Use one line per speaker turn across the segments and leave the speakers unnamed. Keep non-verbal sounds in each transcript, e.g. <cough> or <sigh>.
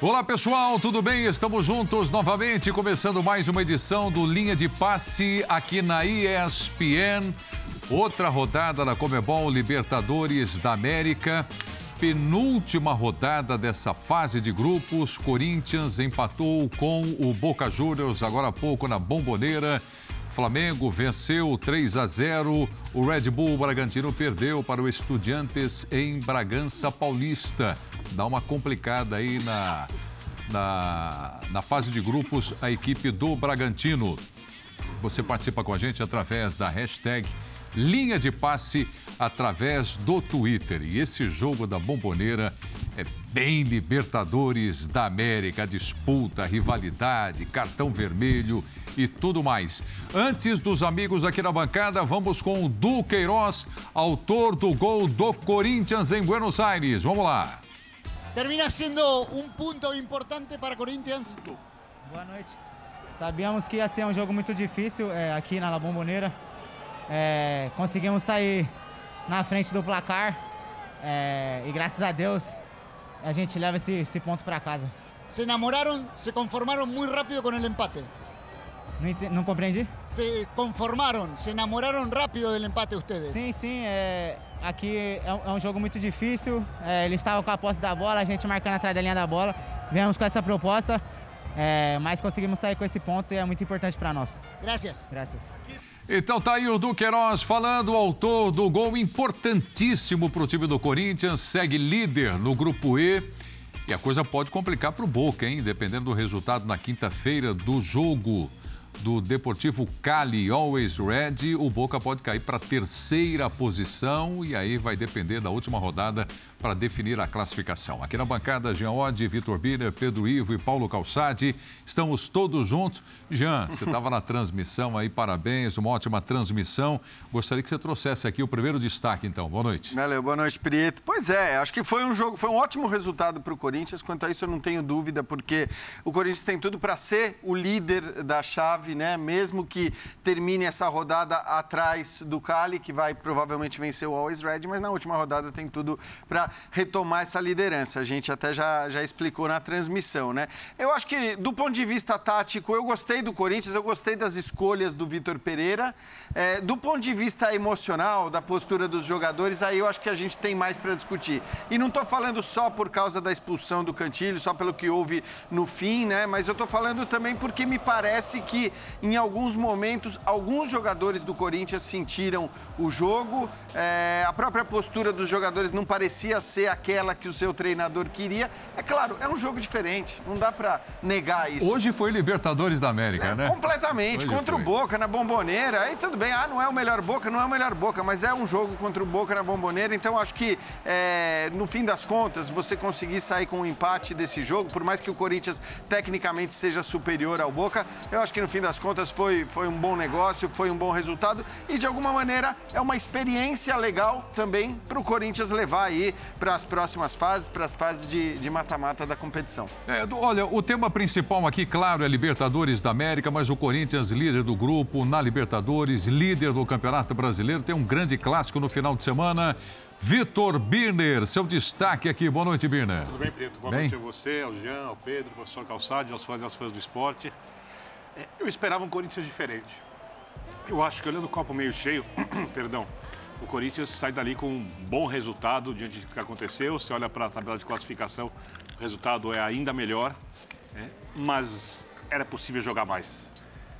Olá pessoal, tudo bem? Estamos juntos novamente, começando mais uma edição do Linha de Passe aqui na ESPN. Outra rodada da Comebol Libertadores da América. Penúltima rodada dessa fase de grupos. Corinthians empatou com o Boca Juniors agora há pouco na Bomboneira. Flamengo venceu 3 a 0. O Red Bull Bragantino perdeu para o Estudiantes em Bragança Paulista dá uma complicada aí na, na, na fase de grupos a equipe do Bragantino. Você participa com a gente através da hashtag Linha de Passe através do Twitter. E esse jogo da Bomboneira é bem Libertadores da América, disputa, rivalidade, cartão vermelho e tudo mais. Antes dos amigos aqui na bancada, vamos com o Du Queiroz, autor do gol do Corinthians em Buenos Aires. Vamos lá.
termina siendo un punto importante para Corinthians.
Boa noite. Sabíamos que ia ser um jogo muito difícil é, aqui na La Bombonera. É, conseguimos sair na frente do placar é, e graças a Deus a gente leva esse, esse ponto para casa.
Se enamoraron, se conformaron muy rápido con el empate.
Não, não compreendi?
Se conformaron, se enamoraron rápido del empate ustedes.
Sim, sim. É, aqui é um, é um, jogo muito difícil. É, eles estavam com a posse da bola, a gente marcando atrás da linha da bola. Viemos com essa proposta, é, mas conseguimos sair com esse ponto e é muito importante para nós.
Graças.
Graças.
Então tá aí o Duqueiroz falando, autor do gol importantíssimo para o time do Corinthians, segue líder no grupo E. E a coisa pode complicar para o Boca, hein? Dependendo do resultado na quinta-feira do jogo do Deportivo Cali, Always Red, o Boca pode cair para a terceira posição e aí vai depender da última rodada para definir a classificação. Aqui na bancada, Jean Oddi, Vitor Biner, Pedro Ivo e Paulo Calçade. Estamos todos juntos. Jean, você <laughs> estava na transmissão aí, parabéns, uma ótima transmissão. Gostaria que você trouxesse aqui o primeiro destaque, então. Boa noite.
Valeu, boa noite, Prieto. Pois é, acho que foi um jogo, foi um ótimo resultado para o Corinthians. Quanto a isso, eu não tenho dúvida, porque o Corinthians tem tudo para ser o líder da chave, né? Mesmo que termine essa rodada atrás do Cali, que vai provavelmente vencer o Always Red, mas na última rodada tem tudo para retomar essa liderança. A gente até já, já explicou na transmissão, né? Eu acho que, do ponto de vista tático, eu gostei do Corinthians, eu gostei das escolhas do Vitor Pereira. É, do ponto de vista emocional, da postura dos jogadores, aí eu acho que a gente tem mais para discutir. E não estou falando só por causa da expulsão do Cantilho, só pelo que houve no fim, né? Mas eu estou falando também porque me parece que, em alguns momentos, alguns jogadores do Corinthians sentiram o jogo. É, a própria postura dos jogadores não parecia ser aquela que o seu treinador queria. É claro, é um jogo diferente, não dá para negar isso.
Hoje foi Libertadores da América,
é,
né?
Completamente, Hoje contra foi. o Boca na Bomboneira. Aí tudo bem, ah, não é o melhor Boca, não é o melhor Boca, mas é um jogo contra o Boca na Bomboneira. Então acho que é, no fim das contas, você conseguir sair com um empate desse jogo, por mais que o Corinthians tecnicamente seja superior ao Boca, eu acho que no fim das contas foi, foi um bom negócio, foi um bom resultado e de alguma maneira é uma experiência legal também para o Corinthians levar aí para as próximas fases, para as fases de mata-mata da competição.
É, olha, o tema principal aqui, claro, é Libertadores da América, mas o Corinthians, líder do grupo, na Libertadores, líder do Campeonato Brasileiro, tem um grande clássico no final de semana. Vitor Birner, seu destaque aqui. Boa noite, Birner.
Tudo bem, Preto? Boa bem? noite a você, ao Jean, ao Pedro, ao professor Calçade, aos fãs e aos fãs do esporte. É, eu esperava um Corinthians diferente. Eu acho que olhando o copo meio cheio, <clears throat> perdão, o Corinthians sai dali com um bom resultado diante do que aconteceu. Você olha para a tabela de classificação, o resultado é ainda melhor, né? mas era possível jogar mais.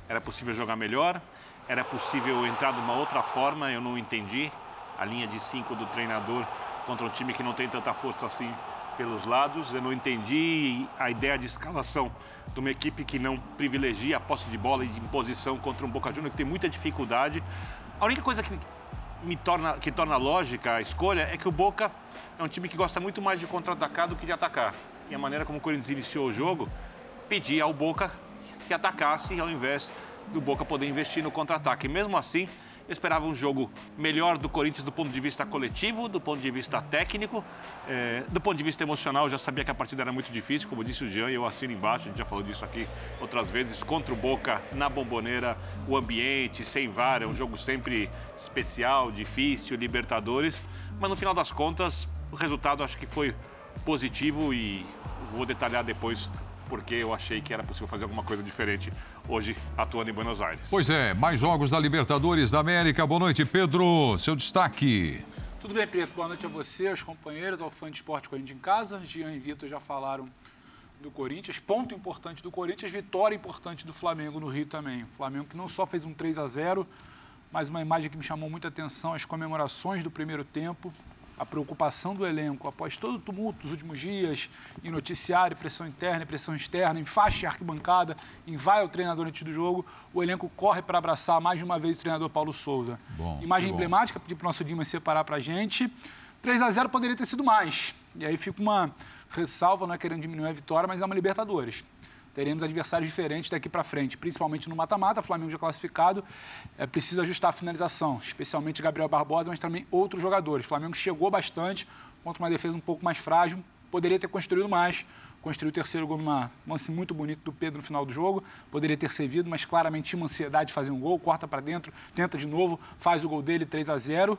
Era possível jogar melhor, era possível entrar de uma outra forma, eu não entendi a linha de cinco do treinador contra um time que não tem tanta força assim pelos lados. Eu não entendi a ideia de escalação de uma equipe que não privilegia a posse de bola e de posição contra um Boca Juniors que tem muita dificuldade. A única coisa que me torna, que torna lógica a escolha é que o Boca é um time que gosta muito mais de contra-atacar do que de atacar. E a maneira como o Corinthians iniciou o jogo pedia ao Boca que atacasse ao invés do Boca poder investir no contra-ataque. Mesmo assim, eu esperava um jogo melhor do Corinthians do ponto de vista coletivo, do ponto de vista técnico, é, do ponto de vista emocional. Eu já sabia que a partida era muito difícil, como disse o Jean, eu assino embaixo, a gente já falou disso aqui outras vezes. Contra o Boca, na bomboneira, o ambiente, sem VAR, é um jogo sempre especial, difícil, Libertadores. Mas no final das contas, o resultado acho que foi positivo e vou detalhar depois porque eu achei que era possível fazer alguma coisa diferente hoje atuando em Buenos Aires.
Pois é, mais jogos da Libertadores da América. Boa noite, Pedro. Seu destaque.
Tudo bem, Pedro? Boa noite a você, aos companheiros, ao fã de esporte Corinthians em casa. Jean e Vitor já falaram do Corinthians. Ponto importante do Corinthians, vitória importante do Flamengo no Rio também. O Flamengo que não só fez um 3 a 0 mas uma imagem que me chamou muita atenção, as comemorações do primeiro tempo a preocupação do elenco após todo o tumulto dos últimos dias, em noticiário, pressão interna, pressão externa, em faixa e arquibancada, em vai ao treinador antes do jogo, o elenco corre para abraçar mais de uma vez o treinador Paulo Souza. Bom, Imagem emblemática, pedir para o nosso Dimas separar para a gente. 3 a 0 poderia ter sido mais. E aí fica uma ressalva, não é querendo diminuir a vitória, mas é uma Libertadores teremos adversários diferentes daqui para frente, principalmente no mata-mata, Flamengo já classificado, é preciso ajustar a finalização, especialmente Gabriel Barbosa, mas também outros jogadores. O Flamengo chegou bastante contra uma defesa um pouco mais frágil, poderia ter construído mais, construiu o terceiro gol numa lance muito bonito do Pedro no final do jogo, poderia ter servido, mas claramente tinha uma ansiedade de fazer um gol, corta para dentro, tenta de novo, faz o gol dele 3 a 0.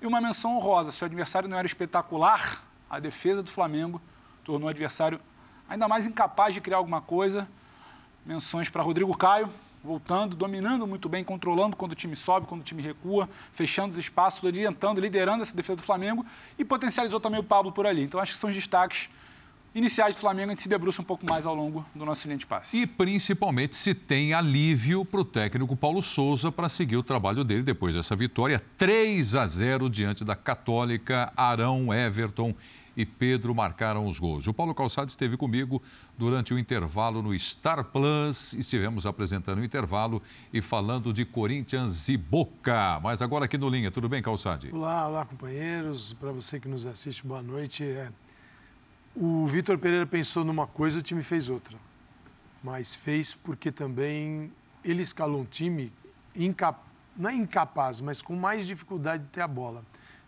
E uma menção honrosa, se o adversário não era espetacular, a defesa do Flamengo tornou o adversário ainda mais incapaz de criar alguma coisa. Menções para Rodrigo Caio, voltando, dominando muito bem, controlando quando o time sobe, quando o time recua, fechando os espaços, orientando, liderando essa defesa do Flamengo e potencializou também o Pablo por ali. Então acho que são os destaques iniciais do Flamengo, a gente se debruça um pouco mais ao longo do nosso de passe.
E principalmente se tem alívio para o técnico Paulo Souza para seguir o trabalho dele depois dessa vitória 3 a 0 diante da Católica, Arão, Everton e Pedro marcaram os gols. O Paulo Calçado esteve comigo durante o intervalo no Star Plus. Estivemos apresentando o intervalo e falando de Corinthians e Boca. Mas agora aqui no Linha, tudo bem, Calçade?
Olá, olá, companheiros. Para você que nos assiste, boa noite. É... O Vitor Pereira pensou numa coisa, o time fez outra. Mas fez porque também ele escalou um time incap... não é incapaz, mas com mais dificuldade de ter a bola.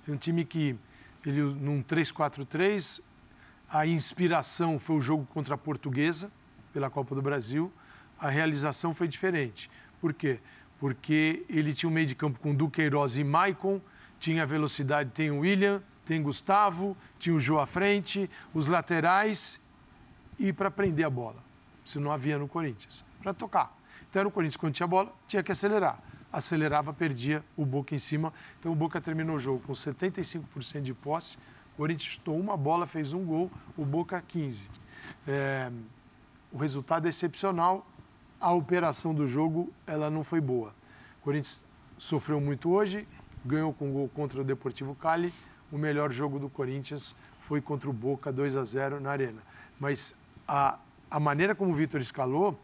É um time que ele num 3-4-3. A inspiração foi o jogo contra a Portuguesa, pela Copa do Brasil. A realização foi diferente. Por quê? Porque ele tinha um meio de campo com Duqueiroz e Maicon, tinha velocidade, tem o William, tem Gustavo, tinha o Jô à frente, os laterais e para prender a bola. Se não havia no Corinthians, para tocar. Então, no Corinthians, quando tinha bola, tinha que acelerar acelerava, perdia o Boca em cima. Então o Boca terminou o jogo com 75% de posse. O Corinthians chutou uma bola, fez um gol, o Boca 15. É, o resultado é excepcional. A operação do jogo ela não foi boa. O Corinthians sofreu muito hoje, ganhou com gol contra o Deportivo Cali. O melhor jogo do Corinthians foi contra o Boca 2 a 0 na Arena. Mas a, a maneira como o Vitor escalou,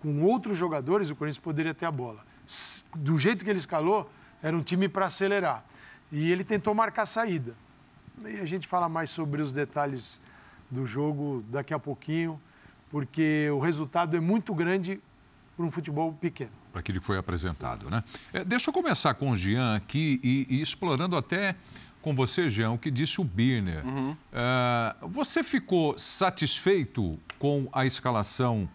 com outros jogadores, o Corinthians poderia ter a bola do jeito que ele escalou, era um time para acelerar. E ele tentou marcar a saída. E a gente fala mais sobre os detalhes do jogo daqui a pouquinho, porque o resultado é muito grande para um futebol pequeno.
Para aquilo que foi apresentado, né? É, deixa eu começar com o Jean aqui e, e, explorando até com você, Jean, o que disse o Birner. Uhum. É, você ficou satisfeito com a escalação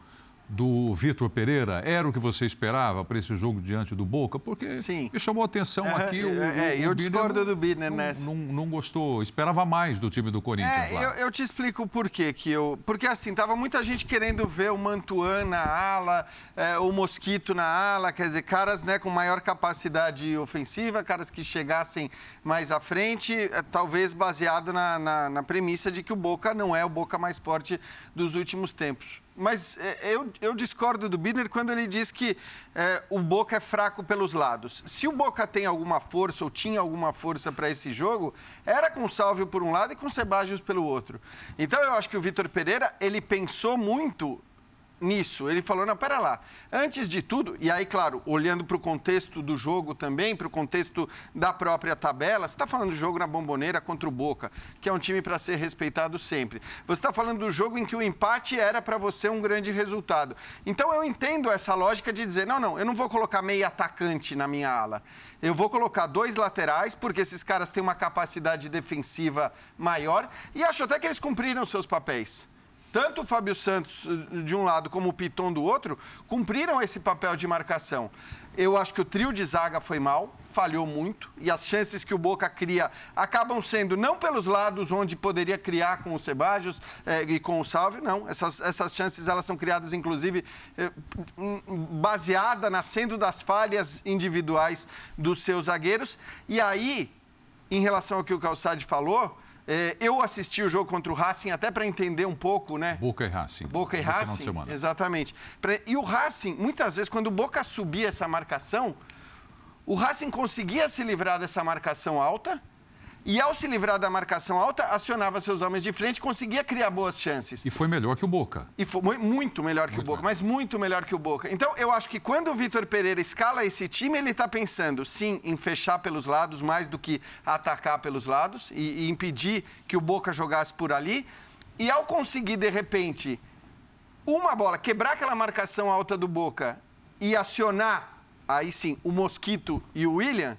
do Vitor Pereira era o que você esperava para esse jogo diante do Boca? Porque Sim. me chamou a atenção é, aqui. O,
é, o, eu discordo do Birner nessa.
Não, não, gostou, esperava mais do time do Corinthians
é,
lá.
Eu, eu, te explico por quê que eu. Porque assim, tava muita gente querendo ver o Mantuan na ala, é, o Mosquito na ala, quer dizer, caras né, com maior capacidade ofensiva, caras que chegassem mais à frente, é, talvez baseado na, na, na premissa de que o Boca não é o Boca mais forte dos últimos tempos. Mas é, eu, eu, discordo do Bidner quando ele diz que é, o Boca é fraco pelos lados. Se o Boca tem alguma força ou tinha alguma força para esse jogo, era com o Salvio por um lado e com o Sebajos pelo outro. Então eu acho que o Vitor Pereira, ele pensou muito nisso. Ele falou: não, pera lá. Antes de tudo, e aí, claro, olhando para o contexto do jogo também, para o contexto da própria tabela, você está falando do jogo na Bomboneira contra o Boca, que é um time para ser respeitado sempre. Você está falando do jogo em que o empate era para você um grande resultado. Então eu entendo essa lógica de dizer: não, não, eu não vou colocar meio atacante na minha ala. Eu vou colocar dois laterais, porque esses caras têm uma capacidade defensiva maior, e acho até que eles cumpriram seus papéis. Tanto o Fábio Santos eh, de um lado como o Piton do outro cumpriram esse papel de marcação. Eu acho que o trio de zaga foi mal, falhou muito e as chances que o Boca cria acabam sendo não pelos lados onde poderia criar com o Sebajos eh, e com o Salve, não. Essas, essas chances elas são criadas inclusive eh, baseada nascendo das falhas individuais dos seus zagueiros. E aí, em relação ao que o Calçade falou, eu assisti o jogo contra o Racing até para entender um pouco, né?
Boca e Racing.
Boca e Racing. Exatamente. E o Racing, muitas vezes, quando o Boca subia essa marcação, o Racing conseguia se livrar dessa marcação alta e ao se livrar da marcação alta, acionava seus homens de frente e conseguia criar boas chances.
E foi melhor que o Boca.
E foi muito melhor que muito o Boca, melhor. mas muito melhor que o Boca. Então, eu acho que quando o Vitor Pereira escala esse time, ele está pensando, sim, em fechar pelos lados, mais do que atacar pelos lados e, e impedir que o Boca jogasse por ali. E ao conseguir, de repente, uma bola, quebrar aquela marcação alta do Boca e acionar, aí sim, o Mosquito e o William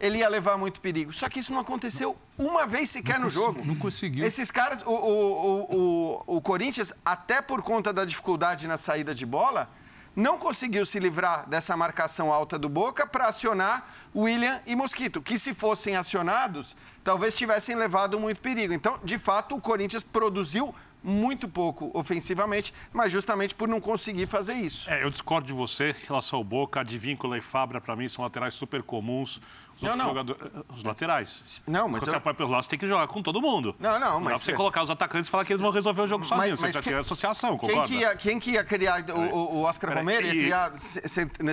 ele ia levar muito perigo. Só que isso não aconteceu uma vez sequer
não
no jogo.
Não conseguiu.
Esses caras, o, o, o, o, Corinthians, até por conta da dificuldade na saída de bola, não conseguiu se livrar dessa marcação alta do Boca para acionar William e Mosquito, que se fossem acionados, talvez tivessem levado muito perigo. Então, de fato, o Corinthians produziu muito pouco ofensivamente, mas justamente por não conseguir fazer isso.
É, eu discordo de você em relação ao Boca. Advíncula e Fabra, para mim, são laterais super comuns. Os não, não. Jogadores, os laterais.
Não, mas.
Quando eu... você apoia pelos lados, você tem que jogar com todo mundo.
Não, não, mas. Não
dá pra você colocar os atacantes e falar que eles vão resolver o jogo sozinhos. Mas, mas você que... associação, concorda?
Quem que ia, quem que ia criar o, o Oscar Romero? Ia criar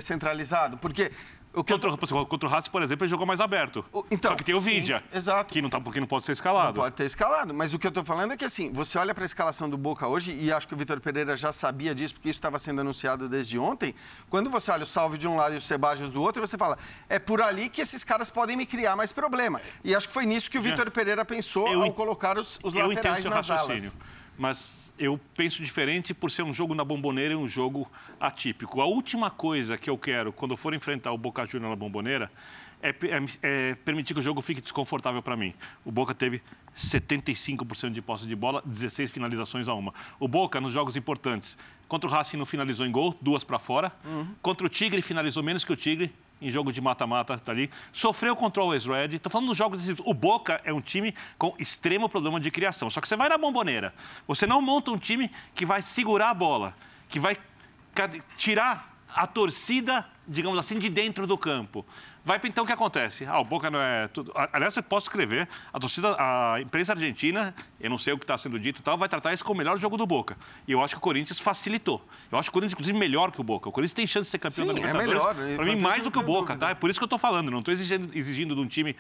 centralizado? Porque
o que contra, eu... contra o Racing, por exemplo, ele jogou mais aberto. O, então, Só que tem o Vidia,
exato.
que não, tá, que não pode ser escalado.
Não pode ter escalado, mas o que eu estou falando é que assim, você olha para a escalação do Boca hoje, e acho que o Vitor Pereira já sabia disso, porque isso estava sendo anunciado desde ontem. Quando você olha o Salve de um lado e o Sebajos do outro, você fala, é por ali que esses caras podem me criar mais problema. E acho que foi nisso que o Vitor Pereira pensou eu, ao colocar os, os laterais nas alas.
Mas eu penso diferente por ser um jogo na bomboneira e um jogo atípico. A última coisa que eu quero quando for enfrentar o Boca Juniors na bomboneira é, é, é, permitir que o jogo fique desconfortável para mim. O Boca teve 75% de posse de bola, 16 finalizações a uma. O Boca, nos jogos importantes, contra o Racing não finalizou em gol, duas para fora. Uhum. Contra o Tigre, finalizou menos que o Tigre, em jogo de mata-mata, tá ali. Sofreu contra o Always Red. Estou falando dos jogos decisivos. O Boca é um time com extremo problema de criação. Só que você vai na bomboneira. Você não monta um time que vai segurar a bola, que vai tirar a torcida, digamos assim, de dentro do campo. Vai então o que acontece? Ah, o Boca não é tudo. Aliás, você pode escrever, a torcida, a imprensa argentina, eu não sei o que está sendo dito e tal, vai tratar isso como o melhor jogo do Boca. E eu acho que o Corinthians facilitou. Eu acho que o Corinthians, inclusive, melhor que o Boca. O Corinthians tem chance de ser campeão
Sim,
da Libertadores.
É melhor.
Para mim, mais do que o Boca, tá? É por isso que eu estou falando. Não estou exigindo, exigindo de um time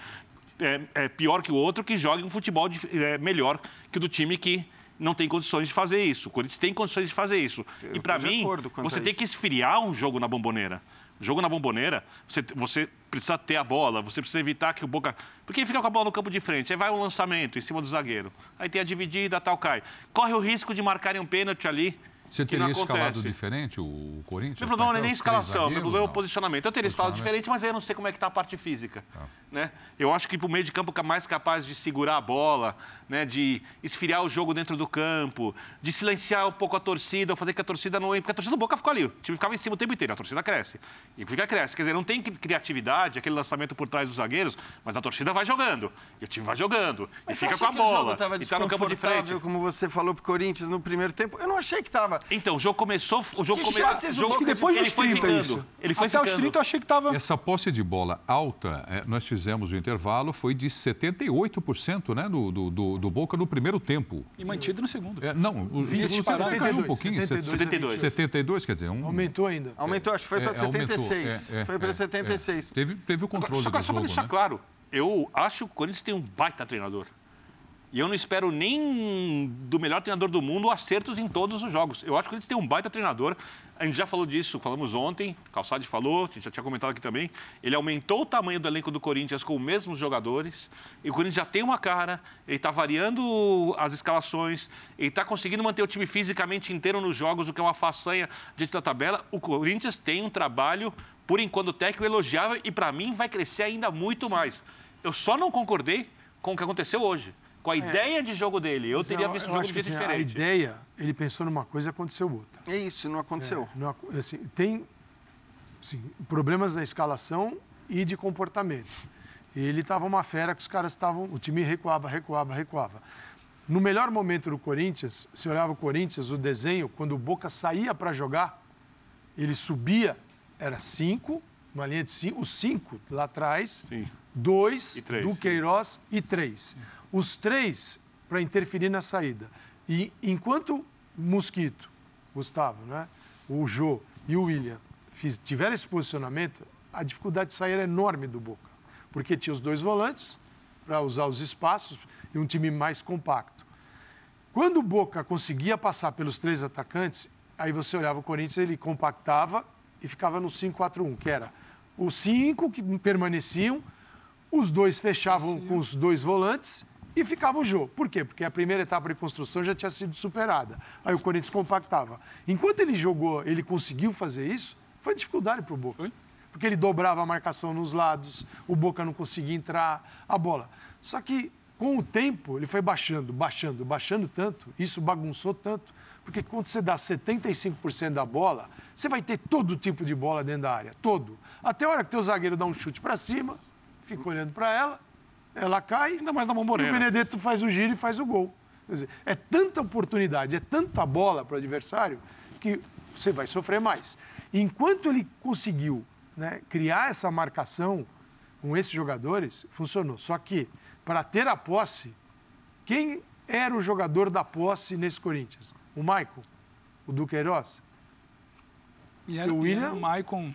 é, é, pior que o outro que jogue um futebol de, é, melhor que o do time que não tem condições de fazer isso. O Corinthians tem condições de fazer isso. Eu e para mim, você tem que esfriar um jogo na bomboneira. Jogo na bomboneira, você, você precisa ter a bola, você precisa evitar que o Boca. Porque ele fica com a bola no campo de frente, aí vai um lançamento em cima do zagueiro, aí tem a dividida, tal, cai. Corre o risco de marcarem um pênalti ali.
Você teria escalado diferente o Corinthians?
Meu problema não é nem escalação, meu problema é o posicionamento. Eu teria escalado diferente, mas aí eu não sei como é que está a parte física. Tá. Né? Eu acho que para o meio de campo é mais capaz de segurar a bola, né? de esfriar o jogo dentro do campo, de silenciar um pouco a torcida, fazer que a torcida não... Porque a torcida do Boca ficou ali, o time ficava em cima o tempo inteiro, a torcida cresce. E fica cresce. Quer dizer, não tem criatividade, aquele lançamento por trás dos zagueiros, mas a torcida vai jogando, e o time vai jogando,
mas
e fica com a bola,
e está no campo de frente. como você falou para o Corinthians no primeiro tempo, eu não achei que estava.
Então, o jogo começou... O jogo começou...
O jogo que depois dos 30 foi ficando.
Ele foi
Até
ficando.
os 30 eu achei que estava...
Essa posse de bola alta, é, nós fizemos o intervalo, foi de 78% né, do, do, do, Boca no primeiro tempo.
E mantido no segundo.
É, não, o, segundo caiu um pouquinho.
72.
72, quer dizer... Um,
aumentou ainda.
Aumentou, acho que foi para é, 76. É, foi para 76.
É, teve, teve o controle
só,
do
só
para
deixar
né?
claro, eu acho que o Corinthians tem um baita treinador. E eu não espero nem do melhor treinador do mundo acertos em todos os jogos. Eu acho que eles têm um baita treinador. A gente já falou disso, falamos ontem, Calçade falou, a gente já tinha comentado aqui também. Ele aumentou o tamanho do elenco do Corinthians com os mesmos jogadores. E o Corinthians já tem uma cara, ele está variando as escalações, ele está conseguindo manter o time fisicamente inteiro nos jogos, o que é uma façanha dentro da tabela. O Corinthians tem um trabalho, por enquanto, técnico elogiável e, para mim, vai crescer ainda muito mais. Eu só não concordei com o que aconteceu hoje
com a ideia de jogo dele. Eu
Mas
teria
eu-
visto o
eu
jogo
acho
de
que, assim,
diferente.
A ideia, ele pensou numa coisa e aconteceu outra.
É isso, não aconteceu.
Não, ac- assim, tem assim, problemas na escalação e de comportamento. Ele estava uma fera que os caras estavam. O time recuava, recuava, recuava. No melhor momento do Corinthians, se olhava o Corinthians, o desenho, quando o Boca saía para jogar, ele subia, era cinco, uma linha de cinco, os cinco lá atrás,
Sim.
dois
E três,
do
sim.
Queiroz e três. Os três para interferir na saída. E enquanto Mosquito, Gustavo, né, o Jô e o William fiz, tiveram esse posicionamento, a dificuldade de sair era enorme do Boca. Porque tinha os dois volantes para usar os espaços e um time mais compacto. Quando o Boca conseguia passar pelos três atacantes, aí você olhava o Corinthians, ele compactava e ficava no 5-4-1, que era os cinco que permaneciam, os dois fechavam com os dois volantes e ficava o jogo. Por quê? Porque a primeira etapa de construção já tinha sido superada. Aí o Corinthians compactava. Enquanto ele jogou, ele conseguiu fazer isso, foi dificuldade para o Boca. Porque ele dobrava a marcação nos lados, o Boca não conseguia entrar, a bola. Só que com o tempo ele foi baixando, baixando, baixando tanto, isso bagunçou tanto, porque quando você dá 75% da bola, você vai ter todo tipo de bola dentro da área, todo. Até a hora que teu zagueiro dá um chute para cima, fica olhando para ela, ela cai,
Ainda mais na
e o
bomboneira.
Benedetto faz o giro e faz o gol. Quer dizer, é tanta oportunidade, é tanta bola para o adversário que você vai sofrer mais. Enquanto ele conseguiu né, criar essa marcação com esses jogadores, funcionou. Só que, para ter a posse, quem era o jogador da posse nesse Corinthians? O Maicon? O Duqueiroz?
E era,
O William-
William... o Maicon...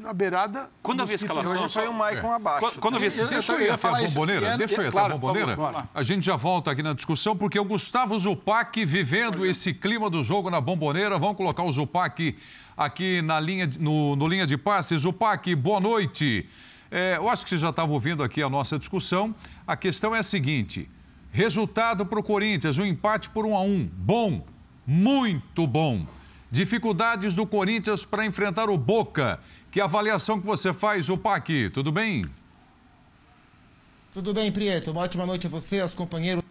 Na beirada.
Quando eu vi a escalação,
Hoje foi o Maicon abaixo.
Quando, quando eu vi.
Eu-
Deixa eu ir até a bomboneira.
É-
Deixa eu ir
é-
até a bomboneira. A gente já volta aqui na discussão, porque o Gustavo Zupac vivendo esse clima do jogo na bomboneira. Vamos colocar o Zupac aqui na linha, de- no, no linha de passe. Zupac, boa noite. É, eu acho que você já estava ouvindo aqui a nossa discussão. A questão é a seguinte: resultado para o Corinthians, um empate por um a um. Bom, muito bom. Dificuldades do Corinthians para enfrentar o Boca. Que avaliação que você faz, Zupac? Tudo bem?
Tudo bem, Prieto? Uma ótima noite a você, aos companheiros.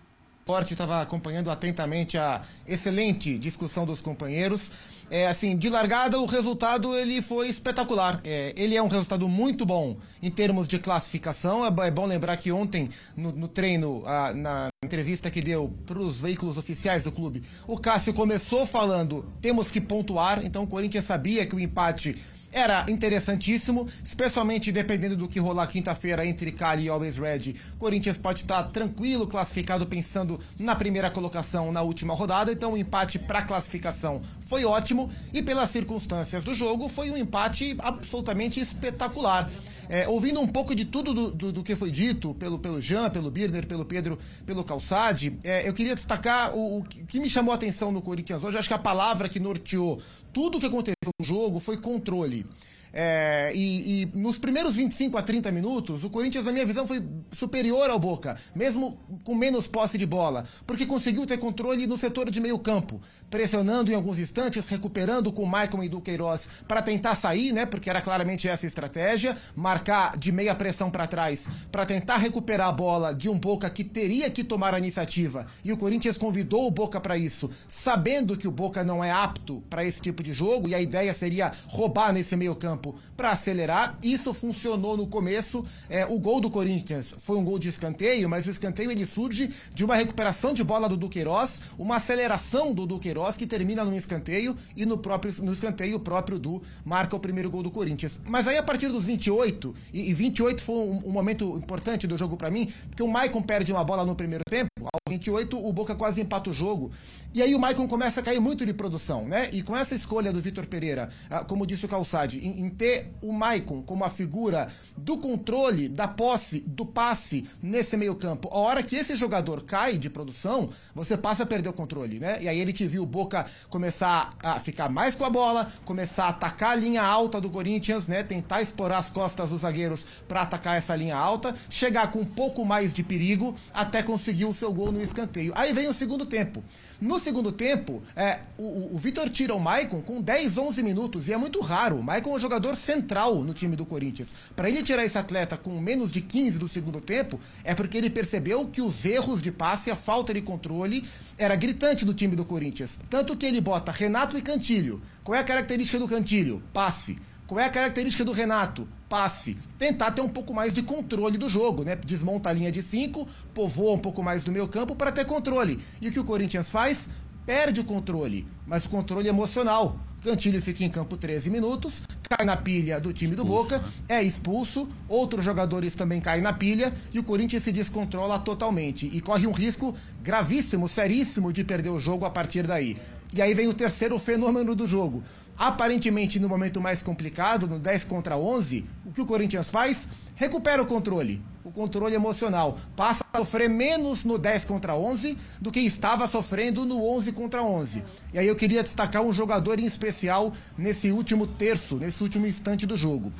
Forte estava acompanhando atentamente a excelente discussão dos companheiros. É, assim, de largada, o resultado ele foi espetacular. É, ele é um resultado muito bom em termos de classificação. É, é bom lembrar que ontem, no, no treino, ah, na entrevista que deu para os veículos oficiais do clube, o Cássio começou falando: temos que pontuar. Então, o Corinthians sabia que o empate era interessantíssimo, especialmente dependendo do que rolar quinta-feira entre Cali e Always Red. Corinthians pode estar tranquilo, classificado, pensando na primeira colocação na última rodada. Então, o empate para classificação foi ótimo e, pelas circunstâncias do jogo, foi um empate absolutamente espetacular. É, ouvindo um pouco de tudo do, do- do que foi dito pelo, pelo Jean, pelo Birner, pelo Pedro, pelo Calçade, é, eu queria destacar o, o que me chamou a atenção no Corinthians hoje. Acho que a palavra que norteou tudo o que aconteceu no jogo foi controle. É, e, e nos primeiros 25 a 30 minutos, o Corinthians, na minha visão, foi superior ao Boca, mesmo com menos posse de bola, porque conseguiu ter controle no setor de meio campo, pressionando em alguns instantes, recuperando com o Maicon e do Queiroz para tentar sair, né? Porque era claramente essa a estratégia, marcar de meia pressão para trás para tentar recuperar a bola de um Boca que teria que tomar a iniciativa. E o Corinthians convidou o Boca para isso, sabendo que o Boca não é apto para esse tipo de jogo e a ideia seria roubar nesse meio campo para acelerar. Isso funcionou no começo. É, o gol do Corinthians foi um gol de escanteio, mas o escanteio ele surge de uma recuperação de bola do Duqueiroz, uma aceleração do Duqueiroz que termina no escanteio e no próprio no escanteio o próprio Du marca o primeiro gol do Corinthians. Mas aí a partir dos 28 e, e 28 foi um, um momento importante do jogo para mim, porque o Maicon perde uma bola no primeiro tempo, aos 28 o Boca quase empata o jogo. E aí o Maicon começa a cair muito de produção, né? E com essa escolha do Vitor Pereira, ah, como disse o Calçade, em, em ter o Maicon como a figura do controle, da posse, do passe nesse meio campo, a hora que esse jogador cai de produção, você passa a perder o controle, né? E aí ele te viu o Boca começar a ficar mais com a bola, começar a atacar a linha alta do Corinthians, né? Tentar explorar as costas dos zagueiros para atacar essa linha alta, chegar com um pouco mais de perigo até conseguir o seu gol no escanteio. Aí vem o segundo tempo. No segundo tempo, é, o- o Vitor tira o Maicon com 10, 11 minutos, e é muito raro. O Maicon é um jogador jogador central no time do Corinthians. Para ele tirar esse atleta com menos de 15 do segundo tempo, é porque ele percebeu que os erros de passe, a falta de controle, era gritante no time do Corinthians. Tanto que ele bota Renato e Cantilho. Qual é a característica do Cantilho? Passe. Qual é a característica do Renato? Passe. Tentar ter um pouco mais de controle do jogo, né? Desmonta a linha de cinco, povoa um pouco mais do meio campo para ter controle. E o que o Corinthians faz? Perde o controle, mas o controle emocional. Cantilho fica em campo 13 minutos, cai na pilha do time do Boca, é expulso, outros jogadores também caem na pilha e o Corinthians se descontrola totalmente e corre um risco gravíssimo, seríssimo de perder o jogo a partir daí. E aí vem o terceiro fenômeno do jogo. Aparentemente, no momento mais complicado, no 10 contra 11, o que o Corinthians faz? Recupera o controle, o controle emocional. Passa a sofrer menos no 10 contra 11 do que estava sofrendo no 11 contra 11. E aí eu queria destacar um jogador em especial nesse último terço, nesse último instante do jogo.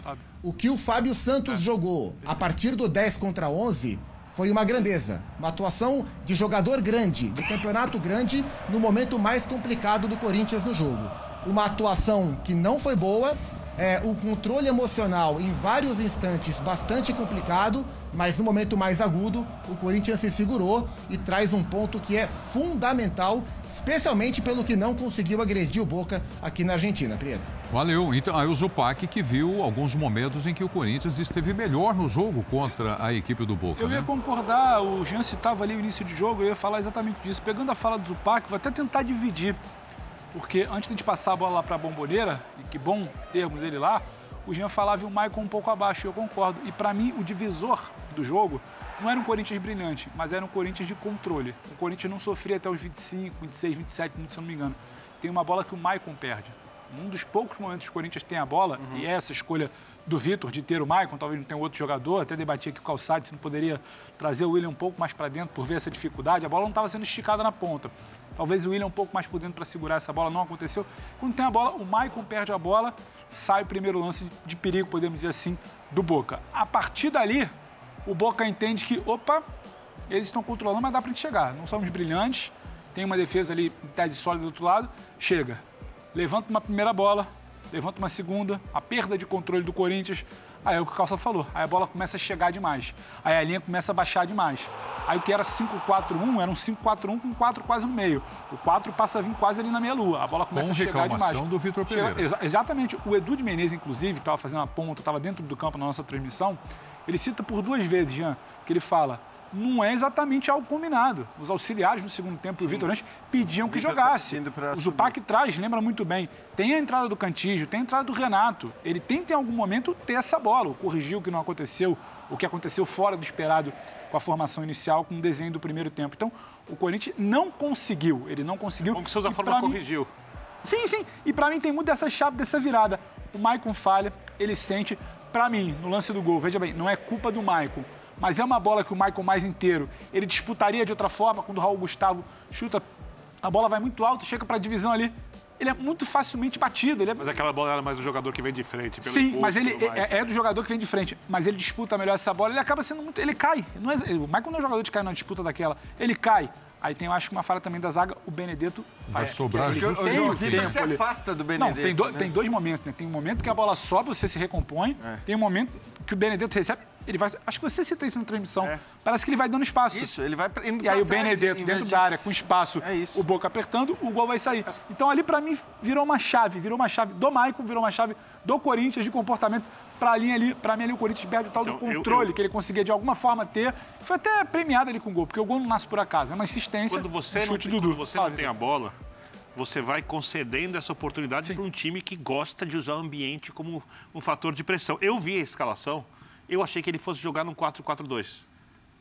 O que o Fábio Santos jogou a partir do 10 contra 11 foi uma grandeza. Uma atuação de jogador grande, de campeonato grande, no momento mais complicado do Corinthians no jogo uma atuação que não foi boa, é, o controle emocional em vários instantes bastante complicado, mas no momento mais agudo, o Corinthians se segurou e traz um ponto que é fundamental, especialmente pelo que não conseguiu agredir o Boca aqui na Argentina, Prieto.
Valeu. Então, aí o Zupac que viu alguns momentos em que o Corinthians esteve melhor no jogo contra a equipe do Boca.
Eu
né?
ia concordar, o Jean citava ali o início de jogo, eu ia falar exatamente disso. Pegando a fala do Zupac, vou até tentar dividir porque antes de passar a bola lá para a bomboneira, e que bom termos ele lá, o Jean falava e o Maicon um pouco abaixo, e eu concordo. E para mim, o divisor do jogo não era um Corinthians brilhante, mas era um Corinthians de controle. O Corinthians não sofria até os 25, 26, 27 minutos, se eu não me engano. Tem uma bola que o Maicon perde. Um dos poucos momentos que o Corinthians tem a bola, uhum. e é essa escolha do Vitor de ter o Maicon, talvez não tenha outro jogador, até debati aqui com o Calçado se não poderia trazer o William um pouco mais para dentro por ver essa dificuldade. A bola não estava sendo esticada na ponta. Talvez o William um pouco mais por dentro para segurar essa bola, não aconteceu. Quando tem a bola, o Maicon perde a bola, sai o primeiro lance de perigo, podemos dizer assim, do Boca. A partir dali, o Boca entende que, opa, eles estão controlando, mas dá para gente chegar. Não somos brilhantes, tem uma defesa ali em tese sólida do outro lado, chega. Levanta uma primeira bola, levanta uma segunda, a perda de controle do Corinthians, Aí é o que o Calça falou. Aí a bola começa a chegar demais. Aí a linha começa a baixar demais. Aí o que era 5-4-1 era um 5-4-1 com 4 quase no meio. O 4 passa a vir quase ali na meia-lua. A bola começa
com
a chegar demais.
do Vitor Pereira.
Exa exatamente. O Edu de Menezes, inclusive, que estava fazendo a ponta, estava dentro do campo na nossa transmissão, ele cita por duas vezes, Jean, que ele fala não é exatamente algo combinado. Os auxiliares no segundo tempo e o Vitor Antes pediam que jogasse. Tá o Zupac traz, lembra muito bem. Tem a entrada do Cantígio, tem a entrada do Renato. Ele tenta em algum momento ter essa bola. Corrigiu o que não aconteceu, o que aconteceu fora do esperado com a formação inicial, com o desenho do primeiro tempo. Então, o Corinthians não conseguiu. Ele não conseguiu.
Como que você usa a forma corrigiu? Mim...
Sim, sim. E para mim tem muito dessa chave, dessa virada. O Maicon falha, ele sente. Para mim, no lance do gol, veja bem, não é culpa do Maicon mas é uma bola que o Michael mais inteiro, ele disputaria de outra forma quando o Raul Gustavo chuta, a bola vai muito alto, chega para a divisão ali, ele é muito facilmente batido. É...
Mas aquela bola era mais do jogador que vem de frente.
Sim, mas ele é, é, do jogador que vem de frente. Mas ele disputa melhor essa bola, ele acaba sendo muito. Ele cai. Não é, o Michael não é jogador de cair na disputa daquela. Ele cai. Aí tem, eu acho, uma falha também da zaga. O Benedetto
vai sobrar.
Que, o João Vitor se afasta do Benedetto.
Não, tem, do, né? tem dois momentos. Né? Tem um momento que a bola sobe, você se recompõe. É. Tem um momento que o Benedetto recebe ele vai. Acho que você cita isso na transmissão. É. Parece que ele vai dando espaço.
Isso, ele vai
indo E aí o Benedetto dentro da área, com espaço, é o Boca apertando, o gol vai sair. Então ali, para mim, virou uma chave. Virou uma chave do Maicon, virou uma chave do Corinthians de comportamento. Pra linha ali, pra mim ali o Corinthians perde o tal então, do controle eu, eu... que ele conseguia de alguma forma ter. Foi até premiado ali com o gol, porque o gol não nasce por acaso, é uma insistência.
Quando você, um chute não, quando você não tem a bola, você vai concedendo essa oportunidade para um time que gosta de usar o ambiente como um fator de pressão. Eu vi a escalação eu achei que ele fosse jogar num 4-4-2.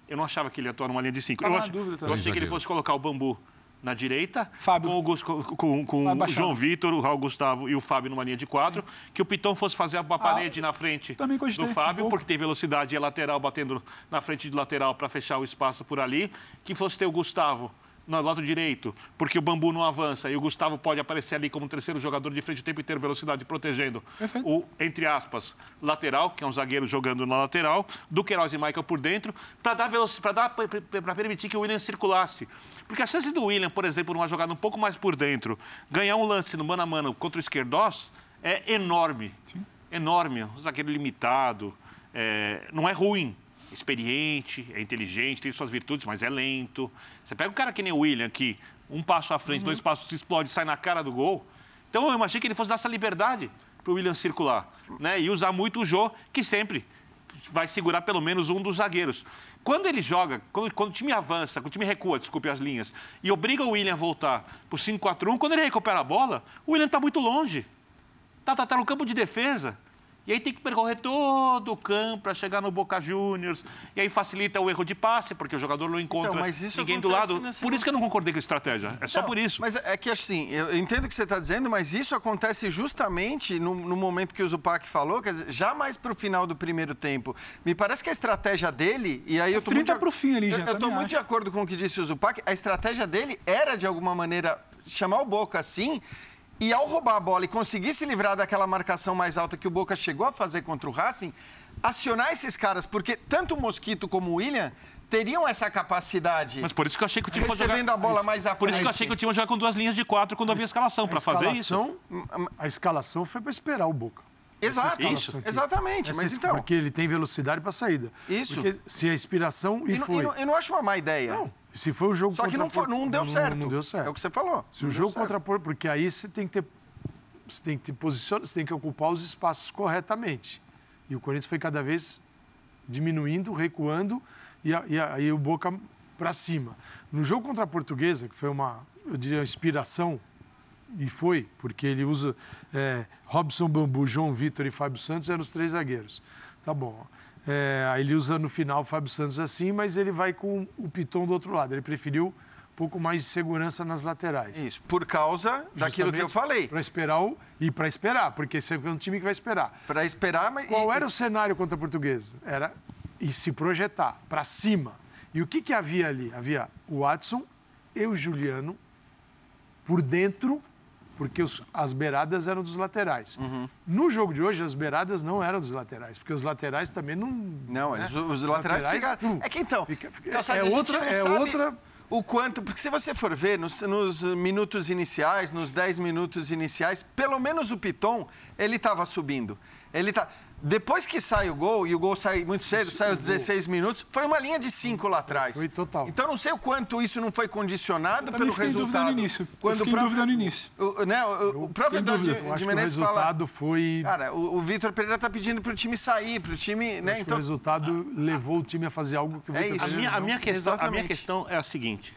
Eu não achava que ele ia atuar numa linha de 5. Eu, ach... eu achei que ele fosse colocar o Bambu na direita, Fábio. com o, com, com o João Vitor, o Raul Gustavo e o Fábio numa linha de quatro, Sim. que o Pitão fosse fazer uma parede ah, na frente do Fábio, um porque tem velocidade e é lateral batendo na frente de lateral para fechar o espaço por ali, que fosse ter o Gustavo no lado direito, porque o Bambu não avança e o Gustavo pode aparecer ali como terceiro jogador de frente o tempo inteiro, velocidade, protegendo Perfeito. o, entre aspas, lateral, que é um zagueiro jogando na lateral, do Queiroz e Michael por dentro, para dar velocidade, para permitir que o William circulasse. Porque a chance do William, por exemplo, numa jogada um pouco mais por dentro, ganhar um lance no mano a mano contra o Esquerdós é enorme. Sim. enorme, um zagueiro limitado, é, não é ruim, experiente, é inteligente, tem suas virtudes, mas é lento. Você pega um cara que nem o William, que um passo à frente, uhum. dois passos explode, sai na cara do gol. Então eu imaginei que ele fosse dar essa liberdade para o William circular, né? E usar muito o Jô, que sempre vai segurar pelo menos um dos zagueiros. Quando ele joga, quando, quando, o time avança, quando o time recua, desculpe as linhas, e obriga o William a voltar para o 5-4-1, quando ele recupera a bola, o William está muito longe. Está tá, tá no campo de defesa. E aí tem que percorrer todo o campo para chegar no Boca Juniors. E aí facilita o erro de passe, porque o jogador não encontra então, ninguém do lado. Por isso que eu não concordei com a estratégia. É só por isso.
Mas é que assim, eu entendo o que você está dizendo, mas isso acontece justamente no, no, momento que o Zupac falou, quer dizer, já mais para o final do primeiro tempo. Me parece que a estratégia dele, e aí eu estou muito...
para o fim ali, já.
Eu estou muito de acordo com o que disse o Zupac, a estratégia dele era, de alguma maneira, chamar o Boca assim e ao roubar a bola e conseguir se livrar daquela marcação mais alta que o Boca chegou a fazer contra o Racing, acionar esses caras, porque tanto o Mosquito como o William teriam essa capacidade.
Mas por isso que eu achei que o time
recebendo a bola mais à
Por isso que eu achei que o time ia jogar com duas linhas de quatro quando havia escalação para fazer isso.
A escalação foi para esperar o Boca.
Exato, isso, exatamente. Essa, mas então...
Porque ele tem velocidade para saída.
Isso.
Porque se a inspiração e, e foi.
Eu não, eu não acho uma má ideia.
Não, se foi o jogo
Só que não, foi, não deu
não,
certo.
Não, deu certo.
É o que você falou.
Se o jogo contra porque aí você tem que ter você tem que ter posiciona, você tem que ocupar os espaços corretamente. E o Corinthians foi cada vez diminuindo, recuando e aí o Boca para cima. No jogo contra a Portuguesa, que foi uma, eu diria, uma inspiração e foi, porque ele usa é, Robson Bambu, João Vitor e Fábio Santos eram os três zagueiros. Tá bom. É, aí ele usa no final o Fábio Santos assim, mas ele vai com o Piton do outro lado. Ele preferiu um pouco mais de segurança nas laterais.
Isso, por causa Justamente daquilo que eu falei.
Para esperar o... e para esperar, porque esse é um time que vai esperar.
Para esperar, mas
qual era o cenário contra a Portuguesa? Era e se projetar para cima. E o que que havia ali? Havia o Watson e o Juliano por dentro porque os, as beiradas eram dos laterais. Uhum. No jogo de hoje, as beiradas não eram dos laterais, porque os laterais também não.
Não, né? os, os, laterais, laterais. É que então. Fica, fica,
é outra. É outra
o quanto, porque se você for ver nos, nos, minutos iniciais, nos 10 minutos iniciais, pelo menos o Piton, ele estava subindo. Ele tá, depois que sai o gol, e o gol sai muito cedo, sai aos 16 minutos, foi uma linha de 5 lá atrás.
Foi total.
Então não sei o quanto isso não foi condicionado pelo resultado.
No início. Quando próprio, dúvida no início.
O, né, o, o próprio
Eduardo de, de Menezes fala... o resultado foi...
Cara, o, o Vitor Pereira está pedindo para o time sair, para o time... Né,
então... o resultado levou o time a fazer algo que o
é Vitor é
isso.
A minha, a, minha questão, a minha questão é a seguinte.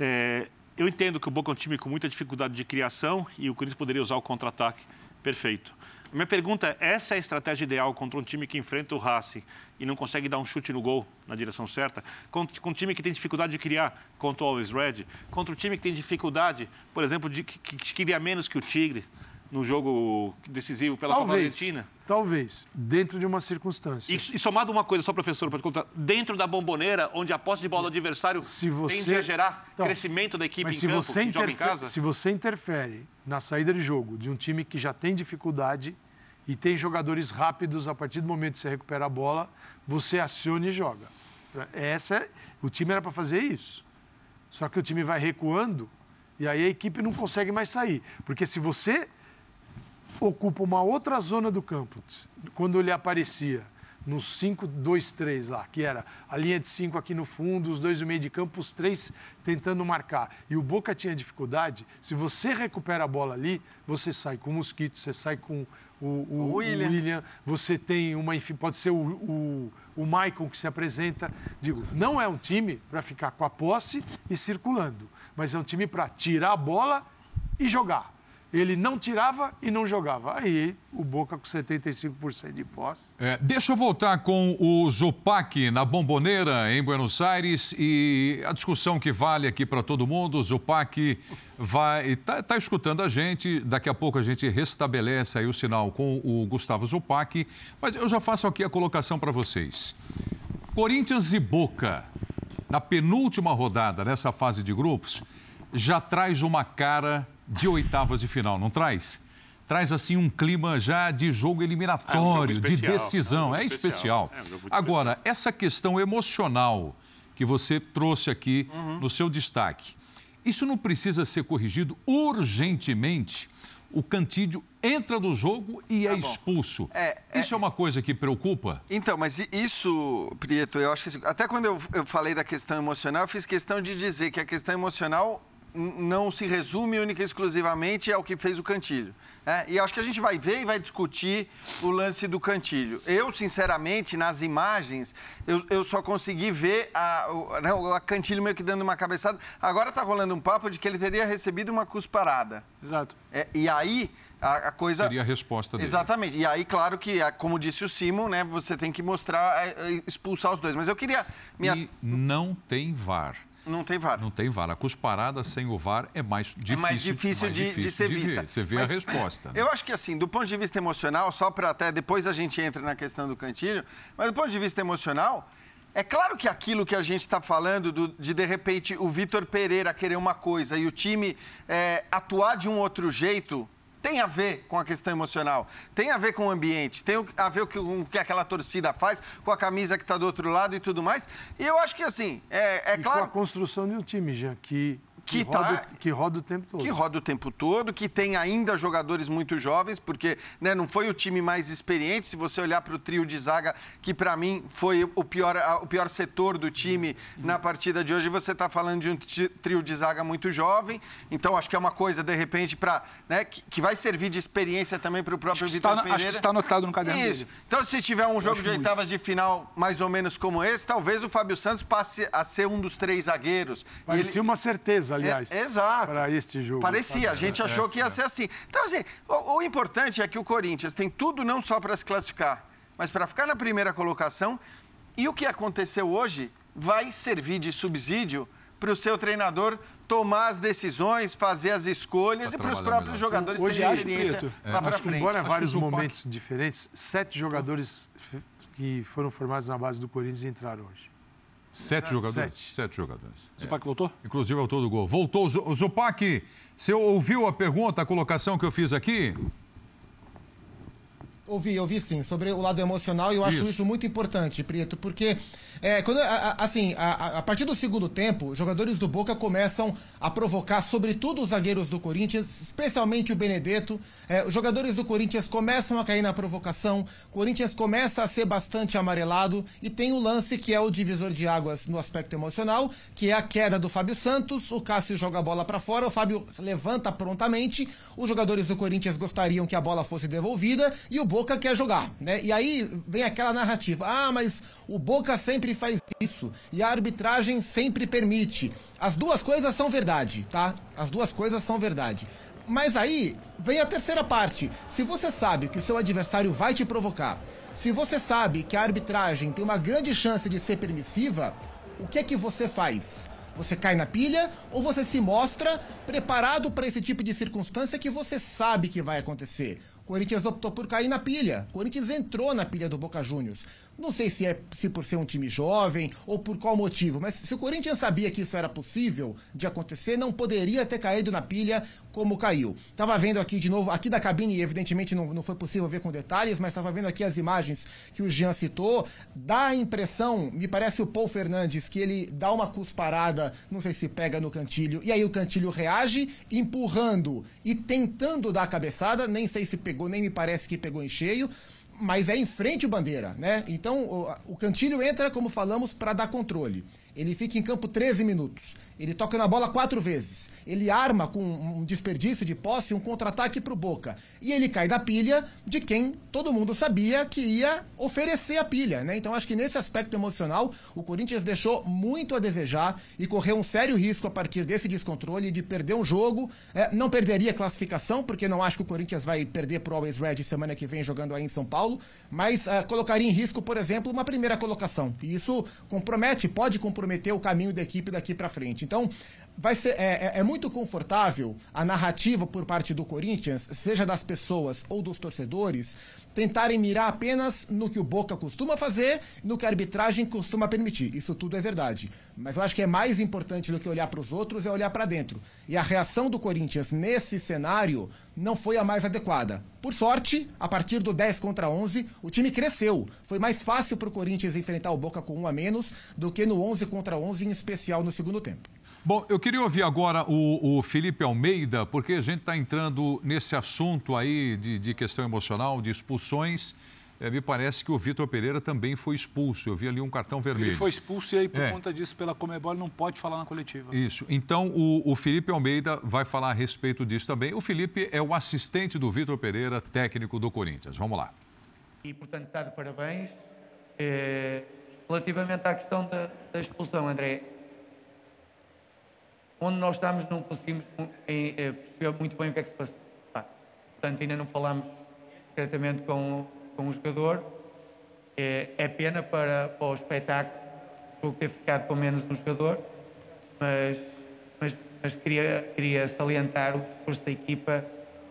É, eu entendo que o Boca é um time com muita dificuldade de criação e o Corinthians poderia usar o contra-ataque perfeito. Minha pergunta é: essa é a estratégia ideal contra um time que enfrenta o Racing e não consegue dar um chute no gol na direção certa? Contra, com um time que tem dificuldade de criar contra o Always Red? Contra um time que tem dificuldade, por exemplo, de que, que cria menos que o Tigre no jogo decisivo pela talvez, Copa Argentina?
Talvez, dentro de uma circunstância.
E, e somado uma coisa, só professor, para contar, dentro da bomboneira, onde a posse de bola do adversário se você... tende a gerar então, crescimento da equipe em
se
campo,
você interfere, Se você interfere na saída de jogo de um time que já tem dificuldade e tem jogadores rápidos, a partir do momento que você recupera a bola, você aciona e joga. Essa, o time era para fazer isso. Só que o time vai recuando e aí a equipe não consegue mais sair. Porque se você ocupa uma outra zona do campo, quando ele aparecia nos 5, 2, 3 lá, que era a linha de 5 aqui no fundo, os dois no meio de campo, os três tentando marcar, e o Boca tinha dificuldade, se você recupera a bola ali, você sai com o Mosquito, você sai com o, o, William. o William. você tem uma, enfim, pode ser o, o, o Michael que se apresenta. Digo, não é um time para ficar com a posse e circulando, mas é um time para tirar a bola e jogar. Ele não tirava e não jogava. Aí o Boca com 75% de posse.
É, deixa eu voltar com o Zupac na Bomboneira, em Buenos Aires, e a discussão que vale aqui para todo mundo. O Zupac vai está tá escutando a gente. Daqui a pouco a gente restabelece aí o sinal com o Gustavo Zupac. Mas eu já faço aqui a colocação para vocês. Corinthians e Boca, na penúltima rodada nessa fase de grupos, já traz uma cara de oitavas de final, não traz? Traz assim um clima já de jogo eliminatório, é um jogo de decisão. É, um é especial. É um Agora, especial. essa questão emocional que você trouxe aqui uhum. no seu destaque, isso não precisa ser corrigido urgentemente o Cantídio entra do jogo e é
Tá bom.
expulso.
É,
Isso é... uma coisa que preocupa?
Então, mas isso, Prieto, eu acho que assim, até quando eu, eu falei da questão emocional, eu fiz questão de dizer que a questão emocional não se resume única e exclusivamente ao que fez o Cantilho. né? e acho que a gente vai ver e vai discutir o lance do Cantilho. Eu, sinceramente, nas imagens, eu, eu só consegui ver a, o, né, o Cantilho meio que dando uma cabeçada. Agora está rolando um papo de que ele teria recebido uma cusparada.
Exato.
É, e aí a, a coisa.
Seria a resposta dele.
Exatamente. E aí, claro que, a- como disse o Simon, né, você tem que mostrar, é, é, expulsar os dois. Mas eu queria. Minha...
E não tem VAR.
Não tem VAR.
Não tem VAR. A cusparada sem o VAR é mais difícil,
é mais difícil,
mais
de,
difícil
de ser
de
vista.
Ver. Você vê
Mas
a resposta. né?
Eu acho que, assim, do ponto de vista emocional, só para até depois a gente entra na questão do cantilho, mas do ponto de vista emocional, é claro que aquilo que a gente está falando do- de, de repente, o Vitor Pereira querer uma coisa e o time é, atuar de um outro jeito. Tem a ver com a questão emocional, tem a ver com o ambiente, tem a ver com o que aquela torcida faz, com a camisa que está do outro lado e tudo mais. E eu acho que, assim, é, é
E
claro.
com a construção de um time, Jean, que,
Que
que, roda,
tá-
que roda o tempo todo.
que roda o tempo todo, que tem ainda jogadores muito jovens, porque né, não foi o time mais experiente. Se você olhar para o trio de zaga, que para mim foi o pior, o pior setor do time na partida de hoje, você está falando de um trio de zaga muito jovem. Então acho que é uma coisa, de repente, para né, que, que vai servir de experiência também para o próprio Vitor Pereira.
acho que está anotado no caderno
Isso.
dele.
Então, se tiver um jogo de oitavas de final mais ou menos como esse, talvez o Fábio Santos passe a ser um dos três zagueiros. E ele-
Parecia uma certeza, aliás,
é, exato.
para este jogo.
Parecia, a gente achou que ia
É.
ser assim. Então, assim, o, o importante é que o Corinthians tem tudo não só para se classificar, mas para ficar na primeira colocação. E o que aconteceu hoje vai servir de subsídio para o seu treinador tomar as decisões, fazer as escolhas
Pra
e para os próprios
melhor.
jogadores
Hoje
terem
acho,
experiência
Preto,
lá para frente.
embora
Acho
vários momentos diferentes, sete jogadores que foram formados na base do Corinthians entraram hoje.
Sete jogadores?
Sete.
Sete jogadores.
Zupac voltou?
Inclusive autor do gol. Voltou. Zu- Zupac, você ouviu a pergunta, a colocação que eu fiz aqui?
Ouvi, ouvi sim, sobre o lado emocional e eu acho
Isso.
isso, muito importante, Prieto, porque é, quando, a- a- assim, a, a- partir do segundo tempo, os jogadores do Boca começam a provocar, sobretudo os zagueiros do Corinthians, especialmente o Benedetto. É, os jogadores do Corinthians começam a cair na provocação, o Corinthians começa a ser bastante amarelado e tem o lance que é o divisor de águas no aspecto emocional, que é a queda do Fábio Santos, o Cássio joga a bola para fora, o Fábio levanta prontamente, os jogadores do Corinthians gostariam que a bola fosse devolvida e o Boca quer jogar, né? E aí vem aquela narrativa: "Ah, mas o Boca sempre faz isso e a arbitragem sempre permite". As duas coisas são verdade, tá? As duas coisas são verdade. Mas aí vem a terceira parte. Se você sabe que o seu adversário vai te provocar, se você sabe que a arbitragem tem uma grande chance de ser permissiva, o que é que você faz? Você cai na pilha ou você se mostra preparado para esse tipo de circunstância que você sabe que vai acontecer? Corinthians optou por cair na pilha. Corinthians entrou na pilha do Boca Juniors. Não sei se é se por ser um time jovem ou por qual motivo, mas se o Corinthians sabia que isso era possível de acontecer, não poderia ter caído na pilha como caiu. Tava vendo aqui de novo, aqui da cabine, evidentemente não, não foi possível ver com detalhes, mas estava vendo aqui as imagens que o Jean citou. Dá a impressão, me parece o Paul Fernandes, que ele dá uma cusparada, não sei se pega no cantilho, e aí o cantilho reage, empurrando e tentando dar a cabeçada, nem sei se pegou, nem me parece que pegou em cheio mas é em frente o bandeira, né? Então o, o Cantilho entra, como falamos, para dar controle. Ele fica em campo 13 minutos. Ele toca na bola quatro vezes. Ele arma com um desperdício de posse um contra-ataque pro Boca. E ele cai da pilha de quem todo mundo sabia que ia oferecer a pilha, né? Então acho que nesse aspecto emocional, o Corinthians deixou muito a desejar e correu um sério risco a partir desse descontrole de perder um jogo. É, não perderia classificação, porque não acho que o Corinthians vai perder pro Always Red semana que vem jogando aí em São Paulo, mas ah, colocaria em risco, por exemplo, uma primeira colocação. E isso compromete, pode comprometer o caminho da equipe daqui para frente. Então, vai ser é, é- é muito confortável a narrativa por parte do Corinthians, seja das pessoas ou dos torcedores, tentarem mirar apenas no que o Boca costuma fazer, no que a arbitragem costuma permitir. Isso tudo é verdade. Mas eu acho que é mais importante do que olhar para os outros é olhar para dentro. E a reação do Corinthians nesse cenário não foi a mais adequada. Por sorte, a partir do 10 contra 11, o time cresceu. Foi mais fácil para o Corinthians enfrentar o Boca com um a menos do que no 11 contra 11, em especial no segundo tempo.
Bom, eu queria ouvir agora o, o Felipe Almeida, porque a gente está entrando nesse assunto aí de, de questão emocional, de expulsões. É, me parece que o Vitor Pereira também foi expulso. Eu vi ali um cartão vermelho.
Ele foi expulso e aí, por é. conta disso, pela Comebol, não pode falar na coletiva.
Isso. Então, o, o, Felipe Almeida vai falar a respeito disso também. O Felipe é o assistente do Vitor Pereira, técnico do Corinthians. Vamos lá.
E, portanto, está de parabéns. É, relativamente à questão da, da, expulsão, André, onde nós estamos não conseguimos é, perceber muito bem o que é que se passou. Portanto, ainda não falamos diretamente com com o jogador. É, é pena para, para o espetáculo o ter ficado com menos um jogador, mas, mas, mas queria, queria salientar o esforço da equipa,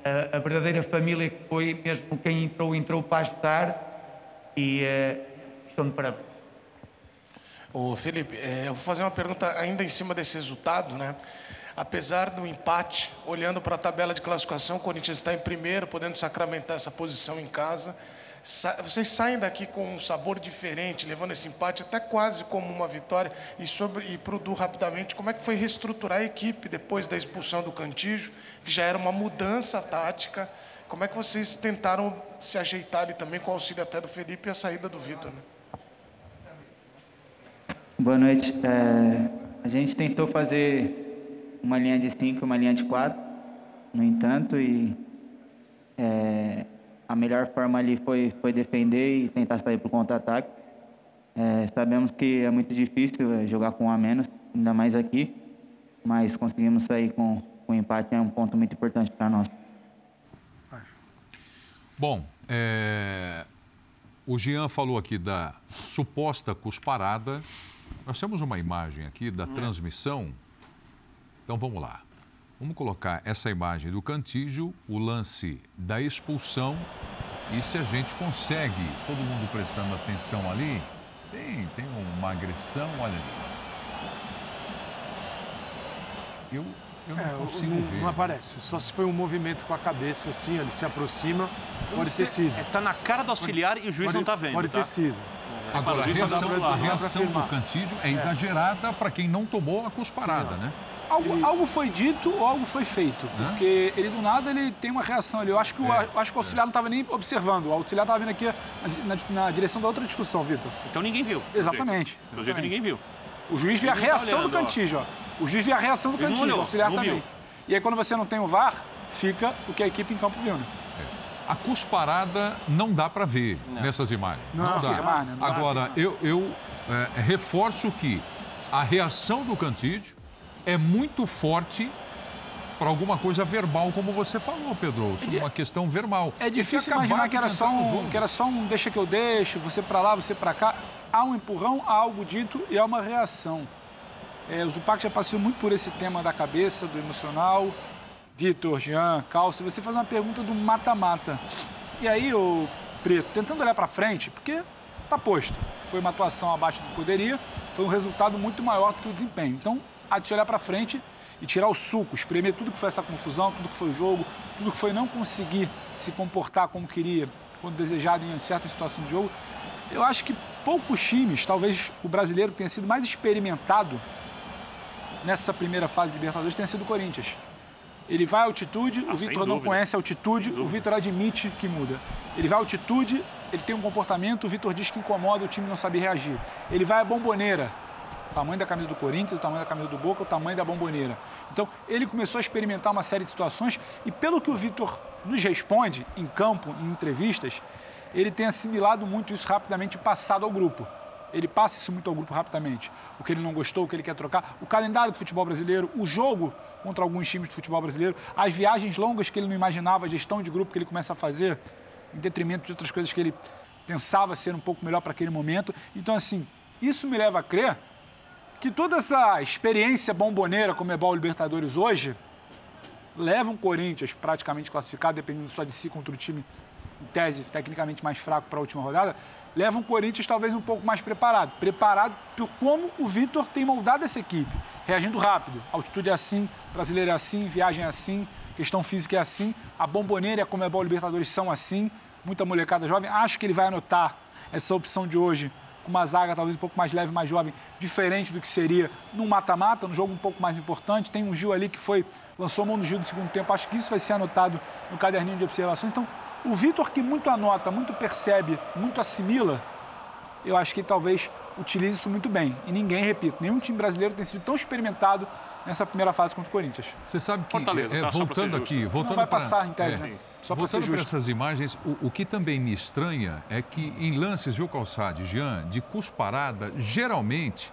a, a, verdadeira família que foi, mesmo quem entrou, entrou para ajudar e uh, estão de parabéns.
Ô, Felipe, é, eu vou fazer uma pergunta ainda em cima desse resultado, né? Apesar do empate, olhando para a tabela de classificação, o Corinthians está em primeiro, podendo sacramentar essa posição em casa vocês saem daqui com um sabor diferente, levando esse empate até quase como uma vitória. E, sobre, e o Du, rapidamente, como é que foi reestruturar a equipe depois da expulsão do Cantijo, que já era uma mudança tática? Como é que vocês tentaram se ajeitar ali também com o auxílio até do Felipe e a saída do Vitor? Né?
Boa noite. É, a gente tentou fazer uma linha de 5 uma linha de 4, no entanto, e é, a melhor forma ali foi, foi defender e tentar sair para o contra-ataque. É, sabemos que é muito difícil é, jogar com um a menos, ainda mais aqui, mas conseguimos sair com, com empate, é um ponto muito importante para nós.
Bom, é... o Jean falou aqui da suposta cusparada. Nós temos uma imagem aqui da transmissão. Então vamos lá. Vamos colocar essa imagem do Cantígio, o lance da expulsão. E se a gente consegue, todo mundo prestando atenção ali, tem, tem uma agressão, olha ali. Eu, eu não é, consigo
não,
ver.
Não aparece, só se foi um movimento com a cabeça assim, ele se aproxima, pode ter sido.
Está é, na cara do auxiliar pode, e o juiz
pode,
não está vendo.
Pode
tá?
ter sido.
Agora, a reação, a reação do Cantígio é, é. exagerada para quem não tomou a cusparada, Sim, né?
Algo, ele... algo foi dito ou algo foi feito. Porque ele, do nada, ele tem uma reação ali. Eu acho que o, é, acho que o auxiliar é. não estava nem observando. O auxiliar estava vindo aqui na, na, na, direção da outra discussão, Vitor.
Então ninguém viu.
Exatamente.
Do jeito que ninguém viu.
O juiz vê a reação olhando, do Cantígio, ó. O juiz vê a reação do Cantígio, o auxiliar também. Viu. E aí, quando você não tem o VAR, fica o que a equipe em campo viu, né?
É. A cusparada não dá para ver não. nessas imagens.
Não, não dá.
não Agora, eu, eu é, reforço que a reação do Cantídio é muito forte para alguma coisa verbal, como você falou, Pedro, sobre é uma questão verbal.
É difícil imaginar que era, só um, que era só um deixa que eu deixo, você para lá, você para cá. Há um empurrão, há algo dito e há uma reação. É, o Zupac já passou muito por esse tema da cabeça, do emocional. Vitor, Jean, Cal, você faz uma pergunta do mata-mata. E aí, o Preto, tentando olhar para frente, porque tá posto. Foi uma atuação abaixo do que poderia, foi um resultado muito maior do que o desempenho. Então, há de se olhar para frente e tirar o suco, espremer tudo que foi essa confusão, tudo que foi o jogo, tudo que foi não conseguir se comportar como queria, quando desejado em certa situação de jogo. Eu acho que poucos times, talvez o brasileiro que tenha sido mais experimentado nessa primeira fase de Libertadores tenha sido o Corinthians. Ele vai à altitude, ah, o Vitor não conhece a altitude, o Vitor admite que muda. Ele vai à altitude, ele tem um comportamento, o Vitor diz que incomoda, o time não sabe reagir. Ele vai à bomboneira, o tamanho da camisa do Corinthians, o tamanho da camisa do Boca, o tamanho da bomboneira. Então, ele começou a experimentar uma série de situações e, pelo que o Vitor nos responde em campo, em entrevistas, ele tem assimilado muito isso rapidamente passado ao grupo. Ele passa isso muito ao grupo rapidamente. O que ele não gostou, o que ele quer trocar, o calendário do futebol brasileiro, o jogo contra alguns times de futebol brasileiro, as viagens longas que ele não imaginava, a gestão de grupo que ele começa a fazer, em detrimento de outras coisas que ele pensava ser um pouco melhor para aquele momento. Então, assim, isso me leva a crer que toda essa experiência bomboneira como é o Libertadores hoje leva um Corinthians praticamente classificado, dependendo só de si contra o time, em tese, tecnicamente mais fraco para a última rodada, leva um Corinthians talvez um pouco mais preparado. Preparado por como o Vitor tem moldado essa equipe, reagindo rápido. altitude é assim, brasileiro é assim, viagem é assim, questão física é assim, a bomboneira e a Comebol Libertadores são assim, muita molecada jovem. Acho que ele vai anotar essa opção de hoje com uma zaga talvez um pouco mais leve, mais jovem, diferente do que seria num mata-mata, num jogo um pouco mais importante. Tem um Gil ali que foi, lançou a mão do Gil no segundo tempo. Acho que isso vai ser anotado no caderninho de observações. Então, o Vitor, que muito anota, muito percebe, muito assimila, eu acho que talvez utilize isso muito bem. E ninguém, repito, nenhum time brasileiro tem sido tão experimentado nessa primeira fase contra o Corinthians.
Você sabe que,
Fortaleza,
é,
tá?
Voltando aqui, voltando
Não vai
pra-
passar, em tese,
é,
né? Só
voltando para essas imagens, o, o que também me estranha é que em lances, viu, Calçade, Jean, de cusparada, geralmente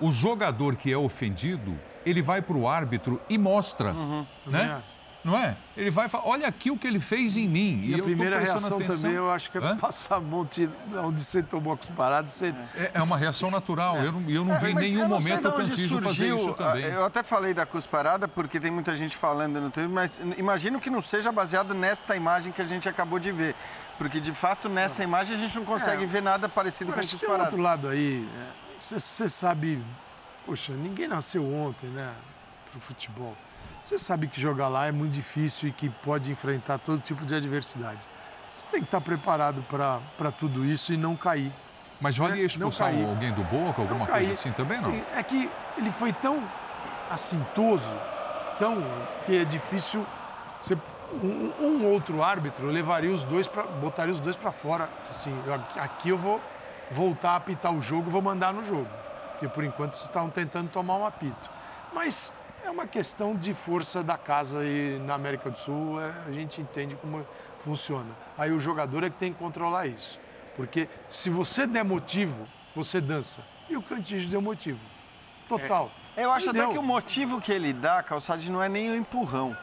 o jogador que é ofendido, ele vai para o árbitro e mostra,
Também
né?
acho.
Não é? Ele vai falar, olha aqui o que ele fez em mim.
E, a
eu tô
primeira reação
atenção.
também, eu acho que é
Hã?
passar a mão de onde você tomou a cusparada, você...
É, é uma reação natural. Eu não, eu não vi em nenhum
eu
momento
onde
Cantígio fazer
surgiu,
isso também.
Eu até falei da cusparada porque tem muita gente falando no Twitter, mas imagino que não seja baseado nesta imagem que a gente acabou de ver. Porque, de fato, nessa imagem a gente não consegue
É.
ver nada parecido
Eu
com a
tem
cusparada.
outro lado aí. Você sabe, poxa, ninguém nasceu ontem, né, pro futebol. Você sabe que jogar lá é muito difícil e que pode enfrentar todo tipo de adversidade. Você tem que estar preparado para tudo isso e não cair.
Mas valia
Não
expulsar alguém do Boca, alguma coisa assim também, não?
Sim, é que ele foi tão assintoso, tão que é difícil. Você, um, um outro árbitro levaria os dois para botaria os dois para fora. Assim, eu- aqui eu vou voltar a apitar o jogo, vou mandar no jogo, porque por enquanto vocês estavam tentando tomar um apito. Mas é uma questão de força da casa e na América do Sul é, a gente entende como funciona. Aí o jogador é que tem que controlar isso. Porque se você der motivo, você dança. E o Cantígio deu motivo. Total.
Eu acho até
deu.
que o motivo que ele dá, Calçade, não é nem o empurrão.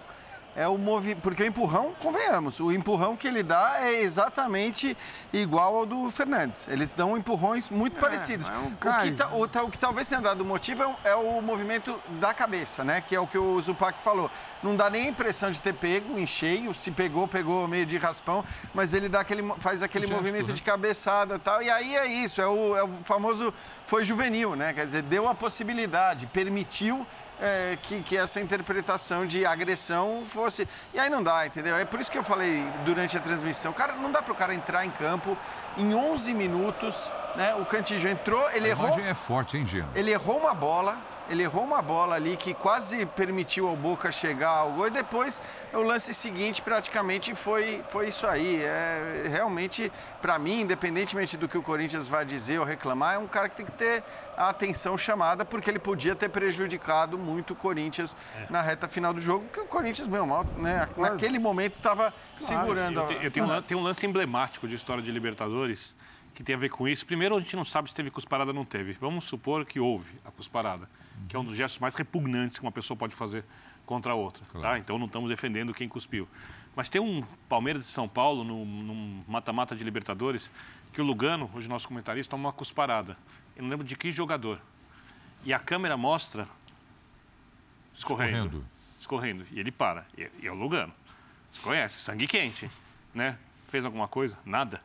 É o movimento. Porque o empurrão, convenhamos, o empurrão que ele dá é exatamente igual ao do Fernandes. Eles dão empurrões muito parecidos.
mas é um
o, que ta- o ta- o que talvez tenha dado motivo é o, é o movimento da cabeça, né? Que é o que o Zupac falou. Não dá nem a impressão de ter pego em cheio. Se pegou, pegou meio de raspão, mas ele dá aquele, faz aquele
Gesto,
movimento
né?
de cabeçada e tal. E aí é isso, é o, é o famoso foi juvenil, né? Quer dizer, deu a possibilidade, permitiu é, que, que essa interpretação de agressão fosse. E aí não dá, entendeu? É por isso que eu falei durante a transmissão. Cara, não dá para o cara entrar em campo em 11 minutos, né? O Cantijo entrou, ele
A
errou.
imagem é forte, hein, Gino?
Ele errou uma bola, ele errou uma bola ali que quase permitiu ao Boca chegar ao gol e depois o lance seguinte praticamente foi, foi isso aí. É, realmente, para mim, independentemente do que o Corinthians vai dizer ou reclamar, é um cara que tem que ter a atenção chamada porque ele podia ter prejudicado muito o Corinthians na reta final do jogo, porque o Corinthians, meu mal, né, naquele momento estava segurando.
Eu,
a-
te- eu tenho, um, tem um lance emblemático de história de Libertadores que tem a ver com isso. Primeiro, a gente não sabe se teve cusparada ou não teve. Vamos supor que houve a cusparada, que é um dos gestos mais repugnantes que uma pessoa pode fazer contra a outra. Tá? Então, não estamos defendendo quem cuspiu. Mas tem um Palmeiras de São Paulo, num- num mata-mata de Libertadores, que o Lugano, hoje nosso comentarista, toma uma cusparada. Eu não lembro de que jogador. E a câmera mostra escorrendo.
Escorrendo.
Escorrendo. E ele para. E, e é o Lugano. Você conhece, sangue quente, né? Fez alguma coisa? Nada.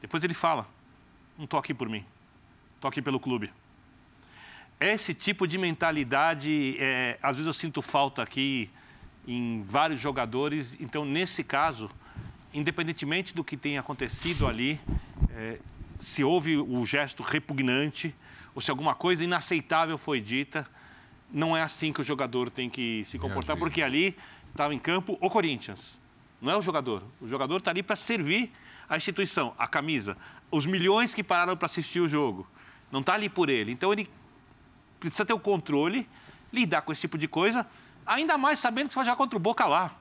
Depois ele fala: não tô aqui por mim, tô aqui pelo clube. Esse tipo de mentalidade, é, às vezes eu sinto falta aqui em vários jogadores. Então, nesse caso, independentemente do que tenha acontecido ali, é, se houve o gesto repugnante ou se alguma coisa inaceitável foi dita, não é assim que o jogador tem que se comportar, porque ali estava em campo o Corinthians. Não é o jogador. O jogador está ali para servir a instituição, a camisa, os milhões que pararam para assistir o jogo. Não está ali por ele. Então ele precisa ter o controle, lidar com esse tipo de coisa, ainda mais sabendo que você vai jogar contra o Boca lá.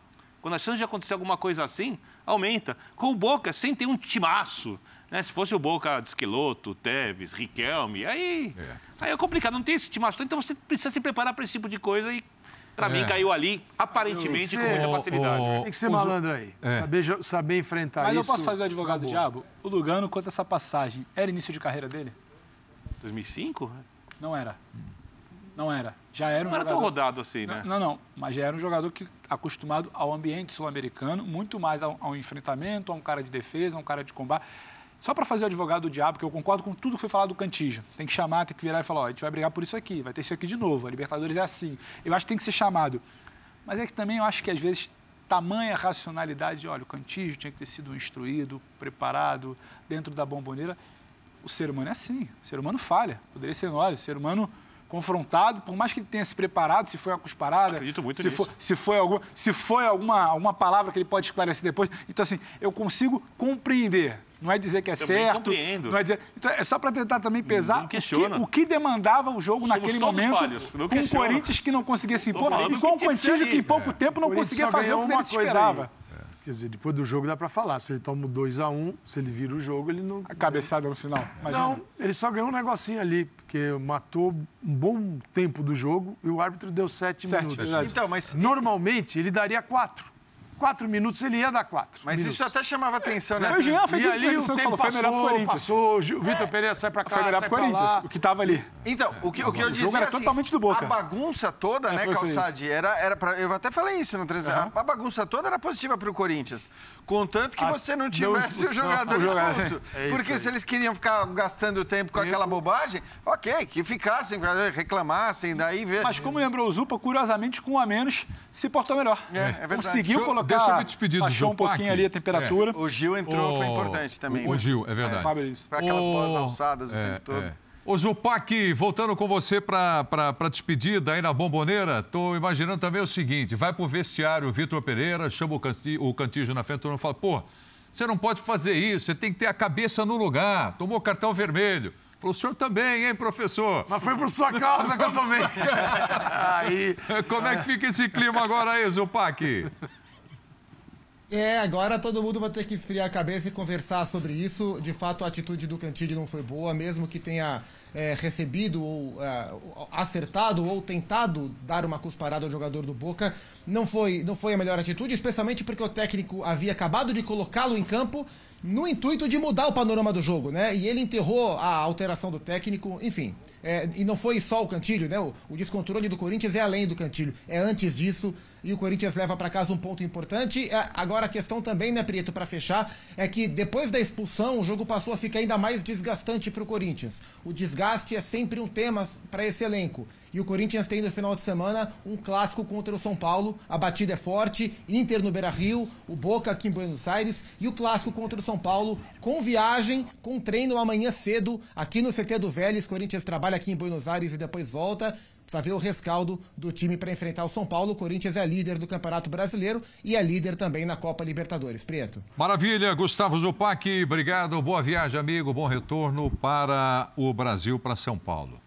Quando a chance de acontecer alguma coisa assim, aumenta. Com o Boca, sem ter um timaço. Né? Se fosse o Boca de Esqueloto, Teves, Riquelme, aí
É.
aí é complicado, não tem esse timaço. Então você precisa se preparar para esse tipo de coisa e, para
É.
mim, caiu ali, aparentemente, com muita facilidade.
ô,
Tem que ser
os-
malandro aí.
É.
Saber, saber enfrentar
Mas eu
isso.
posso fazer o advogado do diabo? O Lugano, quanto a essa passagem, era início de carreira dele?
2005?
Não era. Não era. Já era um
Não era tão
jogador...
rodado assim, né?
Não, não, mas já era um jogador que acostumado ao ambiente sul-americano, muito mais ao, ao enfrentamento, a um cara de defesa, a um cara de combate. Só para fazer o advogado do diabo, que eu concordo com tudo que foi falado do Cantígio. Tem que chamar, tem que virar e falar, ó, a gente vai brigar por isso aqui, vai ter isso aqui de novo. A Libertadores é assim. Eu acho que tem que ser chamado. Mas é que também eu acho que às vezes tamanha racionalidade de, olha, o Cantígio tinha que ter sido instruído, preparado, dentro da bomboneira. O ser humano é assim. O ser humano falha. Poderia ser nós. O ser humano confrontado, por mais que ele tenha se preparado, se foi a cusparada,
Acredito muito
se,
nisso.
foi, se foi, algum, se foi alguma, alguma palavra que ele pode esclarecer depois. Então, assim, eu consigo compreender. Não é dizer que é
Também
certo.
compreendo.
Não é, dizer, então, é só para tentar também pesar o que, o que demandava o jogo
Somos
naquele momento
falhos,
com o. Corinthians que não conseguia se impor e com o
tinha que
que em pouco tempo não
Corinthians
conseguia fazer o que
uma
ele esperava.
aí. Quer dizer, depois do jogo dá pra falar. Se ele toma o 2x1, se ele vira o jogo, ele não.
A cabeçada no final. Imagina.
Não, ele só ganhou um negocinho ali, porque matou um bom tempo do jogo e o árbitro deu sete,
Sete,
minutos.
verdade.
Então, mas,
Normalmente ele daria quatro. Quatro minutos ele ia dar quatro.
mas
minutos.
isso até chamava atenção, né?
Foi o Jean, foi
E ali o tempo
falou, foi melhor pro
passou,
Corinthians.
passou, o Vitor Pereira sai pra cá,
Foi melhor
sai
pro Corinthians,
lá.
o que estava ali.
Então, o que, o que eu
O
dizia
jogo era
assim,
totalmente do Boca.
a bagunça toda,
É,
né,
isso.
Calçade, era, era pra, eu até falei isso no 13 a, a bagunça toda era positiva pro Corinthians, contanto que
A
você não
não
tivesse o
expulsão,
jogador
o jogador,
expulso. <laughs>
é isso
Porque
aí.
se eles queriam ficar gastando tempo com aquela bobagem, ok, que ficassem, reclamassem, daí ver...
Mas como lembrou o Zupa, curiosamente, com um a menos, se portou melhor.
É, é verdade.
Conseguiu colocar.
Deixa eu me despedir do
Baixou um
Zupac.
pouquinho ali a temperatura.
O Gil entrou, foi
O-
importante também.
O
né?
Gil, é verdade.
Fábio, isso.
Foi aquelas bolas alçadas o
é,
tempo todo.
é. Ô, Zupac, voltando com você para a despedida aí na Bomboneira, tô imaginando também o seguinte: vai pro vestiário o Vitor Pereira, chama o, Canti, o Cantígio na frente, todo mundo fala, pô, você não pode fazer isso, você tem que ter a cabeça no lugar, tomou cartão vermelho. Falou, o senhor também, hein, professor?
Mas foi por sua causa que eu tomei. <laughs> Aí. <laughs>
Como é que fica esse clima agora aí, Zupac?
É, agora todo mundo vai ter que esfriar a cabeça e conversar sobre isso. De fato, a atitude do Cantilho não foi boa, mesmo que tenha é, recebido ou é, acertado ou tentado dar uma cusparada ao jogador do Boca. Não foi, não foi a melhor atitude, especialmente porque o técnico havia acabado de colocá-lo em campo no intuito de mudar o panorama do jogo, né? E ele enterrou a alteração do técnico, enfim. É, e não foi só o Cantilho, né? O, o descontrole do Corinthians é além do Cantilho, é antes disso. E o Corinthians leva para casa um ponto importante. É, agora a questão também, né, Prieto, para fechar, é que depois da expulsão o jogo passou a ficar ainda mais desgastante para o Corinthians. O desgaste é sempre um tema para esse elenco. E o Corinthians tem no final de semana um clássico contra o São Paulo. A batida é forte, Inter no Beira-Rio, o Boca aqui em Buenos Aires e o clássico contra o São Paulo com viagem, com treino amanhã cedo aqui no CT do Vélez. Corinthians trabalha aqui em Buenos Aires e depois volta. Precisa ver o rescaldo do time para enfrentar o São Paulo. O Corinthians é líder do Campeonato Brasileiro e é líder também na Copa Libertadores. Prieto.
Maravilha, Gustavo Zupac, obrigado. Boa viagem, amigo. Bom retorno para o Brasil, para São Paulo.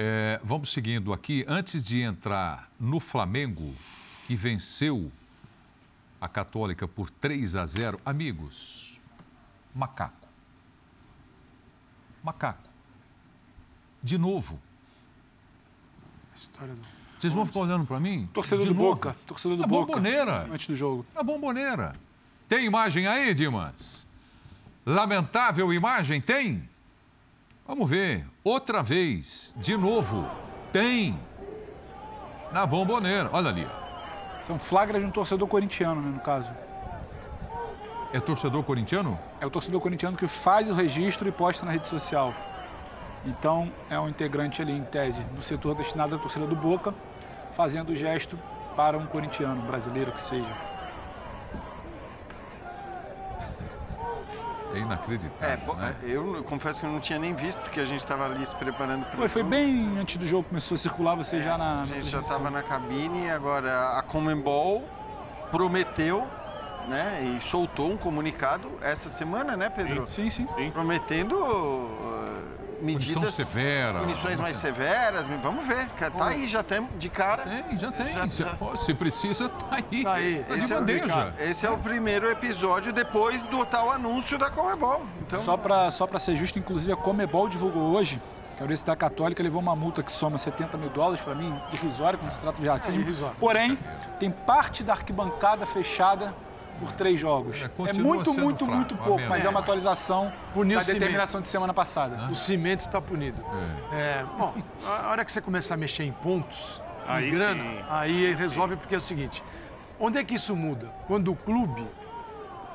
É, vamos seguindo aqui. Antes de entrar no Flamengo, que venceu a Católica por 3 a 0, amigos, macaco. Macaco. De novo.
História do...
Vocês vão ficar olhando para mim?
Torcedor
De
do
novo?
Boca. Torcedor do
Na
Boca.
bomboneira.
Antes do jogo.
Na bomboneira. Tem imagem aí, Dimas? Lamentável imagem? Tem? Vamos ver. Outra vez. De novo. Tem. Na bomboneira. Olha ali.
é um flagra de um torcedor corintiano, né, no caso.
É torcedor corintiano?
É o torcedor corintiano que faz o registro e posta na rede social. Então, é um integrante ali, em tese, do setor destinado à torcida do Boca, fazendo o gesto para um corintiano, brasileiro que seja.
É inacreditável.
É, bom,
né?
eu confesso que eu não tinha nem visto, porque a gente estava ali se preparando para
Foi, foi bem antes do jogo, começou a circular, você já na.
A gente já
transmissão.
estava na cabine, agora a Comembol prometeu, né, e soltou um comunicado essa semana, né, Pedro?
Sim, sim.
Prometendo uh, medidas...
Punição severa.
Punições mais severas, vamos ver, tá aí, já tem de cara.
Tem, já tem.
Já-
se,
já-
pô, se precisa, tá aí.
Tá aí.
Tá de
Esse é, o,
bandeja.
esse é o primeiro episódio depois do tal anúncio da Comebol. Então,
Só para só pra ser justo, inclusive a Comebol divulgou hoje que a Universidade Católica levou uma multa que soma 70 mil dólares, para mim, irrisório quando se trata de racismo.
irrisório.
Porém, tem parte da arquibancada fechada por três jogos.
É,
É, muito, muito,
fraco,
muito pouco, mas é uma atualização
Puniu
da
o cimento.
determinação de semana passada.
O cimento está punido. É, bom, a hora que você começar a mexer em pontos,
Aí
em grana,
sim.
aí resolve porque é o seguinte: onde é que isso muda? Quando o clube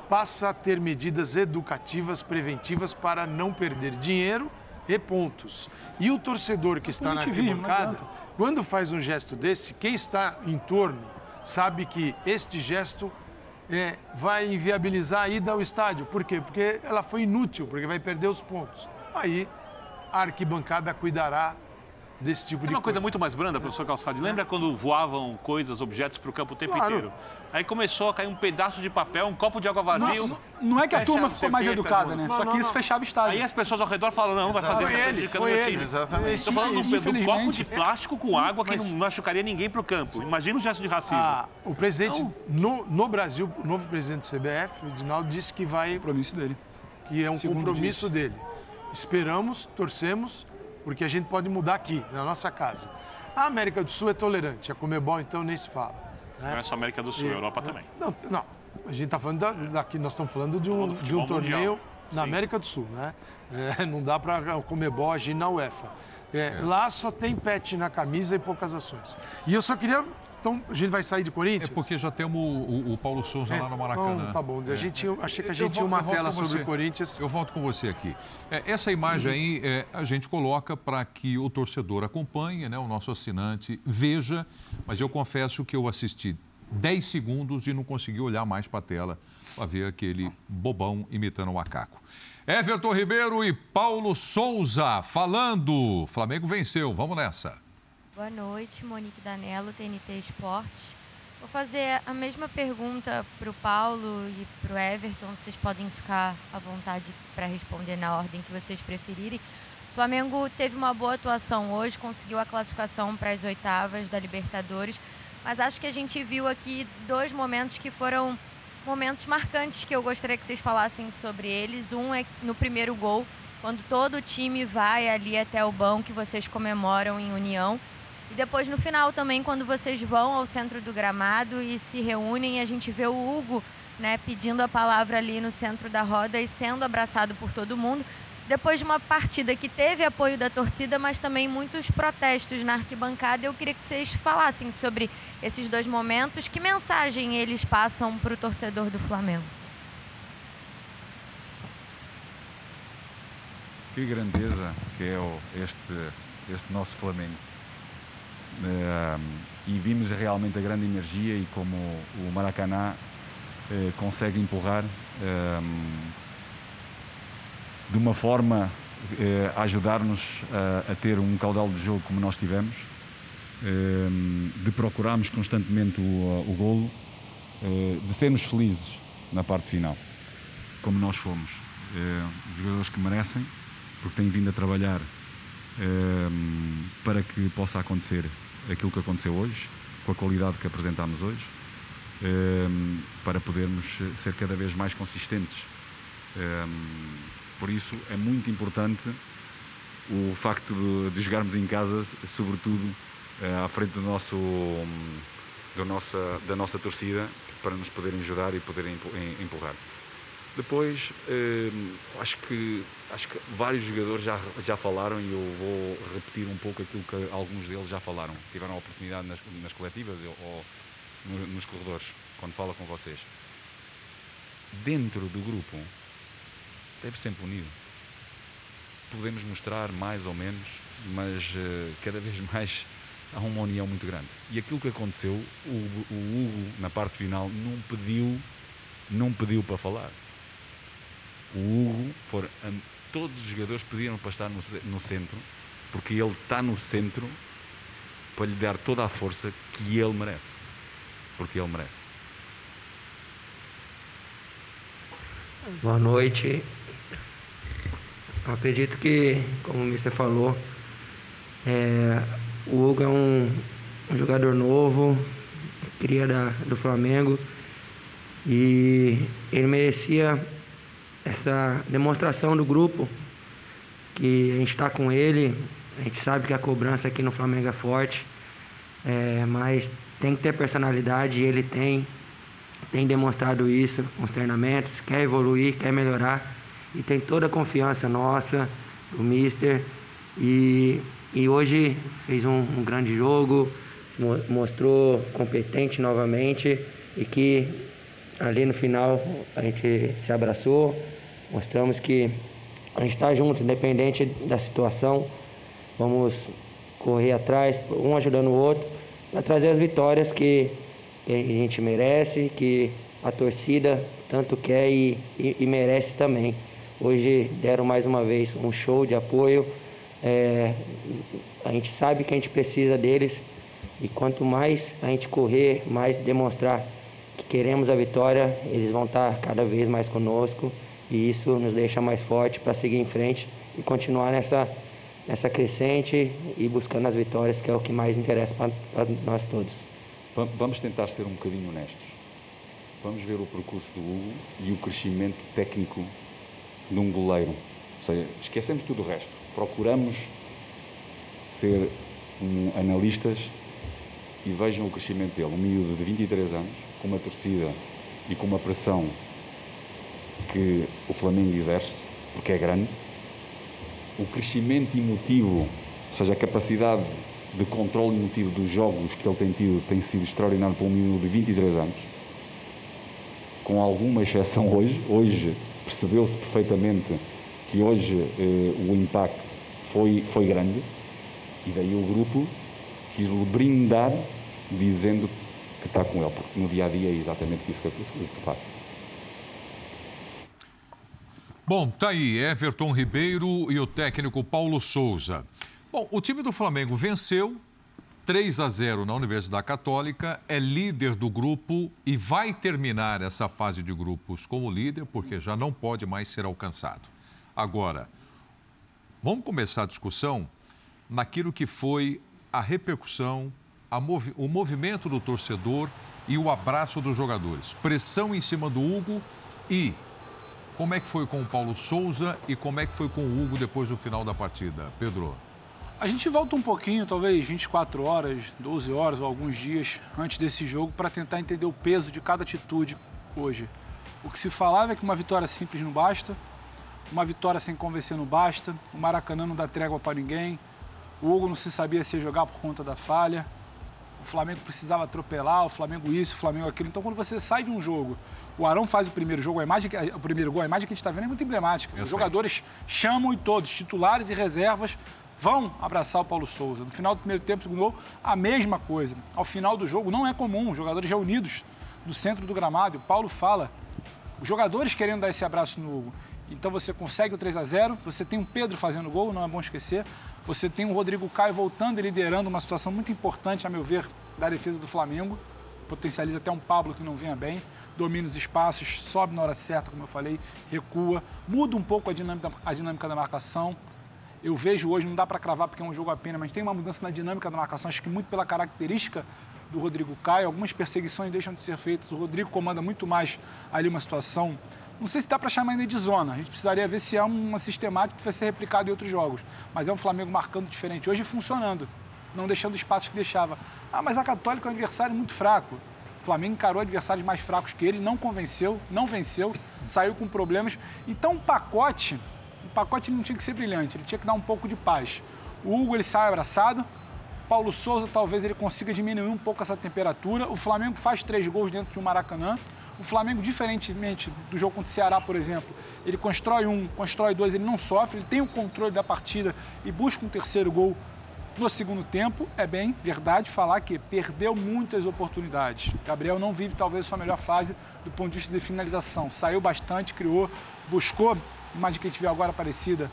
passa a ter medidas educativas, preventivas para não perder dinheiro e pontos. E o torcedor que está na arquibancada, quando faz um gesto desse, quem está em torno sabe que este gesto é, vai inviabilizar a ida ao estádio. Por quê? Porque ela foi inútil, porque vai perder os pontos. aí a arquibancada cuidará desse tipo
É
de
uma coisa muito mais branda, professor Calçado. Lembra quando voavam coisas, objetos para o campo o tempo
Claro.
inteiro? Aí começou a cair um pedaço de papel, um copo de água vazio.
Nossa, não é que a turma
não
ficou mais educada, né?
mundo.
Só que isso fechava o estádio.
Aí as pessoas ao redor falam, não, vai fazer
Foi
essa
ele, foi
meu
ele.
time.
Exatamente.
Estou falando do, do copo de plástico com
Sim,
água que
mas-
não machucaria ninguém para o campo. Imagina o gesto de racismo.
Ah, o presidente,
Então-
no, no Brasil, o novo presidente do CBF, o Edinaldo, disse que vai,
Compromisso dele.
que é um
Segundo
compromisso
disse.
dele. Esperamos, torcemos, porque a gente pode mudar aqui, na nossa casa. A América do Sul é tolerante, a Comebol então nem se fala.
Não é só América do Sul, a Europa também.
Não, não. A gente está falando da- daqui, nós estamos falando de um, de um torneio
mundial.
na
Sim.
América do Sul, né? É, não dá para o Comebol agir na UEFA. É, Lá só tem pet na camisa e poucas ações. E eu só queria. Então, a gente vai sair de
É
Corinthians?
porque já temos o, o- o Paulo Souza lá no Maracanã.
Então, tá bom. A
É.
gente, eu achei que a
Eu
gente tinha
vol-
uma
eu volto
tela sobre o Corinthians.
Eu volto com você aqui. É, essa imagem aí é, a gente coloca para que o torcedor acompanhe, né, o nosso assinante veja, mas eu confesso que eu assisti 10 segundos e não consegui olhar mais para a tela para ver aquele bobão imitando o macaco. Everton Ribeiro e Paulo Souza falando. Flamengo venceu, vamos nessa.
Boa noite, Monique Danello, TNT Esportes. Vou fazer a mesma pergunta para o Paulo e para o Everton. Vocês podem ficar à vontade para responder na ordem que vocês preferirem. O Flamengo teve uma boa atuação hoje, conseguiu a classificação para as oitavas da Libertadores, mas acho que a gente viu aqui dois momentos que foram momentos marcantes que eu gostaria que vocês falassem sobre eles. Um é no primeiro gol, quando todo o time vai ali até o banco que vocês comemoram em união. E depois no final também, quando vocês vão ao centro do gramado e se reúnem, a gente vê o Hugo né, pedindo a palavra ali no centro da roda e sendo abraçado por todo mundo. Depois de uma partida que teve apoio da torcida, mas também muitos protestos na arquibancada, eu queria que vocês falassem sobre esses dois momentos. Que mensagem eles passam para o torcedor do Flamengo?
Que grandeza que é este, este nosso Flamengo. E vimos realmente a grande energia e como o Maracanã eh, consegue empurrar de uma forma eh, a ajudar-nos a, ter um caudal de jogo como nós tivemos, de procurarmos constantemente o, o golo, eh, de sermos felizes na parte final, como nós fomos. Os jogadores que merecem, porque têm vindo a trabalhar para que possa acontecer aquilo que aconteceu hoje, com a qualidade que apresentámos hoje, eh, para podermos ser cada vez mais consistentes. Eh, por isso é muito importante o facto de, jogarmos em casa, sobretudo eh, à frente do nosso, do nossa, da nossa torcida, para nos poderem ajudar e poderem empu- em- empurrar. Depois, eh, acho, que, acho que vários jogadores já, já falaram e eu vou repetir um pouco aquilo que alguns deles já falaram. Tiveram a oportunidade nas, nas coletivas ou- ou no- nos corredores, quando fala com vocês. Dentro do grupo, deve sempre unido. Podemos mostrar mais ou menos, mas eh, cada vez <laughs> mais há uma união muito grande. E aquilo que aconteceu, o, o Hugo, na parte final, não pediu, não pediu para falar. O Hugo, for, am- todos os jogadores pediram para estar no, no centro, porque ele está no centro para lhe dar toda a força que ele merece. Porque ele merece.
Boa noite. Acredito que, como o Mister falou, é, o Hugo é um, um jogador novo, cria da, do Flamengo, e ele merecia essa demonstração do grupo, que a gente está com ele, a gente sabe que a cobrança aqui no Flamengo é forte, é, mas tem que ter personalidade, e ele tem, tem demonstrado isso com os treinamentos, quer evoluir, quer melhorar e tem toda a confiança nossa, do Mister. E, e hoje fez um, um grande jogo, mo- mostrou competente novamente e que ali no final a gente se abraçou, mostramos que a gente está junto, independente da situação. Vamos correr atrás, um ajudando o outro, para trazer as vitórias que a gente merece, que a torcida tanto quer e, e- e merece também. hoje deram mais uma vez um show de apoio. É, a gente sabe que a gente precisa deles e quanto mais a gente correr, mais demonstrar que queremos a vitória, eles vão estar cada vez mais conosco e isso nos deixa mais forte para seguir em frente e continuar nessa, nessa crescente e buscando as vitórias, que é o que mais interessa para nós todos.
Vamos tentar ser um bocadinho honestos. Vamos ver o percurso do Hugo e o crescimento técnico de um goleiro. Ou seja, esquecemos tudo o resto. Procuramos ser um, analistas e vejam o crescimento dele. Um miúdo de 23 anos, com uma torcida e com uma pressão que o Flamengo exerce, porque é grande. O crescimento emotivo, ou seja, a capacidade de controle emotivo dos jogos que ele tem tido, tem sido extraordinário para um miúdo de 23 anos. Com alguma exceção hoje. Hoje percebeu-se perfeitamente que hoje eh, o impacto foi, foi grande e daí o grupo quis lhe brindar dizendo que está com ele, porque no dia a dia é exatamente isso que, que passa.
Bom, tá aí Everton Ribeiro e o técnico Paulo Souza. Bom, o time do Flamengo venceu 3 a 0 na Universidade Católica, é líder do grupo e vai terminar essa fase de grupos como líder, porque já não pode mais ser alcançado. Agora, vamos começar a discussão naquilo que foi a repercussão, a movi o movimento do torcedor e o abraço dos jogadores. Pressão em cima do Hugo e como é que foi com o Paulo Souza e como é que foi com o Hugo depois do final da partida? Pedro.
A gente volta um pouquinho, talvez 24 horas, 12 horas ou alguns dias antes desse jogo para tentar entender o peso de cada atitude hoje. O que se falava é que uma vitória simples não basta, uma vitória sem convencer não basta, o Maracanã não dá trégua para ninguém, o Hugo não se sabia se ia jogar por conta da falha, o Flamengo precisava atropelar, o Flamengo isso, o Flamengo aquilo. Então, quando você sai de um jogo, o Arão faz o primeiro jogo, a imagem, o primeiro gol, a imagem que a gente está vendo é muito emblemática. Os jogadores chamam e todos, titulares e reservas, vão abraçar o Paulo Souza. No final do primeiro tempo, segundo gol, a mesma coisa. Ao final do jogo, não é comum, os jogadores reunidos no centro do gramado. O Paulo fala, os jogadores querendo dar esse abraço no Hugo. Então você consegue o 3 a 0 você tem o Pedro fazendo gol, não é bom esquecer. Você tem o Rodrigo Caio voltando e liderando uma situação muito importante, a meu ver, da defesa do Flamengo. Potencializa até um Pablo que não venha bem, domina os espaços, sobe na hora certa, como eu falei, recua, muda um pouco a dinâmica, a dinâmica da marcação. Eu vejo hoje, não dá para cravar porque é um jogo apenas, mas tem uma mudança na dinâmica da marcação, acho que muito pela característica do Rodrigo Caio. Algumas perseguições deixam de ser feitas. O Rodrigo comanda muito mais ali uma situação não sei se dá para chamar ainda de zona. A gente precisaria ver se é uma sistemática que vai ser replicada em outros jogos. Mas é um Flamengo marcando diferente. Hoje funcionando, não deixando espaços que deixava. Ah, mas a Católica é um adversário muito fraco. O Flamengo encarou adversários mais fracos que ele, não convenceu, não venceu, saiu com problemas. Então o pacote, o pacote não tinha que ser brilhante, ele tinha que dar um pouco de paz. O Hugo ele sai abraçado, Paulo Souza talvez ele consiga diminuir um pouco essa temperatura. O Flamengo faz três gols dentro de um Maracanã. O Flamengo, diferentemente do jogo contra o Ceará, por exemplo, ele constrói um, constrói dois, ele não sofre, ele tem o controle da partida e busca um terceiro gol no segundo tempo. É bem verdade falar que perdeu muitas oportunidades. Gabriel não vive talvez a sua melhor fase do ponto de vista de finalização. Saiu bastante, criou, buscou, imagem que a gente agora parecida,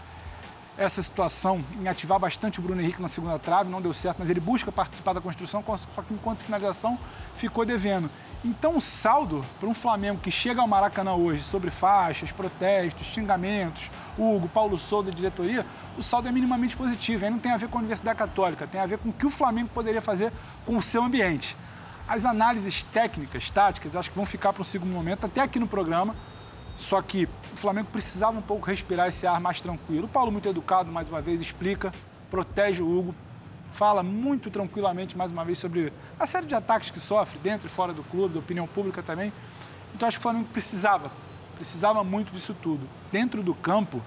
essa situação em ativar bastante o Bruno Henrique na segunda trave, não deu certo, mas ele busca participar da construção, só que enquanto finalização ficou devendo. Então, o saldo para um Flamengo que chega ao Maracanã hoje sobre faixas, protestos, xingamentos, Hugo, Paulo Souza, diretoria, o saldo é minimamente positivo. Aí não tem a ver com a Universidade Católica, tem a ver com o que o Flamengo poderia fazer com o seu ambiente. As análises técnicas, táticas, acho que vão ficar para um segundo momento, até aqui no programa. Só que o Flamengo precisava um pouco respirar esse ar mais tranquilo. O Paulo, muito educado, mais uma vez, explica, protege o Hugo, fala muito tranquilamente, mais uma vez, sobre a série de ataques que sofre dentro e fora do clube, da opinião pública também. Então acho que o Flamengo precisava, precisava muito disso tudo. Dentro do campo,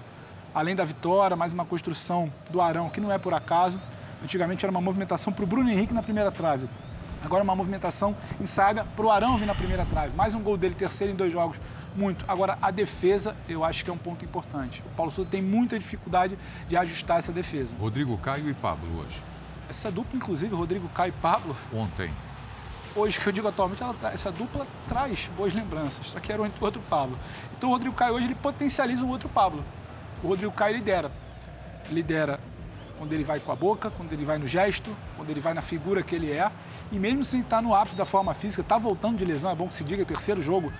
além da vitória, mais uma construção do Arão, que não é por acaso. Antigamente era uma movimentação para o Bruno Henrique na primeira trave. Agora uma movimentação ensaiada para o Arão vir na primeira trave. Mais um gol dele, terceiro em dois jogos. Muito. Agora, a defesa, eu acho que é um ponto importante. O Paulo Souza tem muita dificuldade de ajustar essa defesa.
Rodrigo Caio e Pablo hoje.
Essa dupla, inclusive, Rodrigo Caio e Pablo.
Ontem.
hoje, que eu digo atualmente, tra- essa dupla traz boas lembranças, só que era um outro Pablo. Então o Rodrigo Caio hoje ele potencializa um outro Pablo. O Rodrigo Caio lidera. Lidera quando ele vai com a boca, quando ele vai no gesto, quando ele vai na figura que ele é. E mesmo sem estar no ápice da forma física, está voltando de lesão, é bom que se diga, terceiro jogo,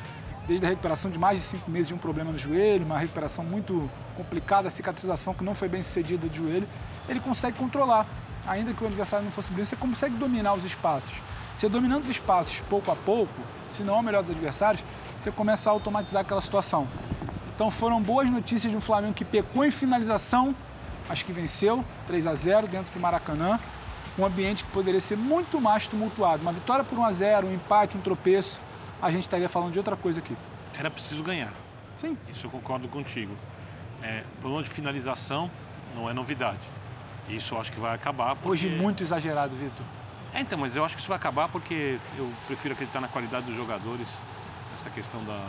desde a recuperação de mais de cinco meses de um problema no joelho, uma recuperação muito complicada, a cicatrização que não foi bem sucedida do joelho, ele consegue controlar. Ainda que o adversário não fosse brilhante, você consegue dominar os espaços. Você dominando os espaços pouco a pouco, se não é o melhor dos adversários, você começa a automatizar aquela situação. Então foram boas notícias de um Flamengo que pecou em finalização, mas que venceu 3 a 0 dentro do Maracanã, um ambiente que poderia ser muito mais tumultuado. Uma vitória por 1 a 0, um empate, um tropeço, a gente estaria falando de outra coisa aqui.
Era preciso ganhar.
Sim.
Isso eu concordo contigo. É, problema de finalização não é novidade. Isso eu acho que vai acabar. Porque...
Hoje muito exagerado, Vitor.
É, então, mas eu acho que isso vai acabar porque eu prefiro acreditar na qualidade dos jogadores, essa questão da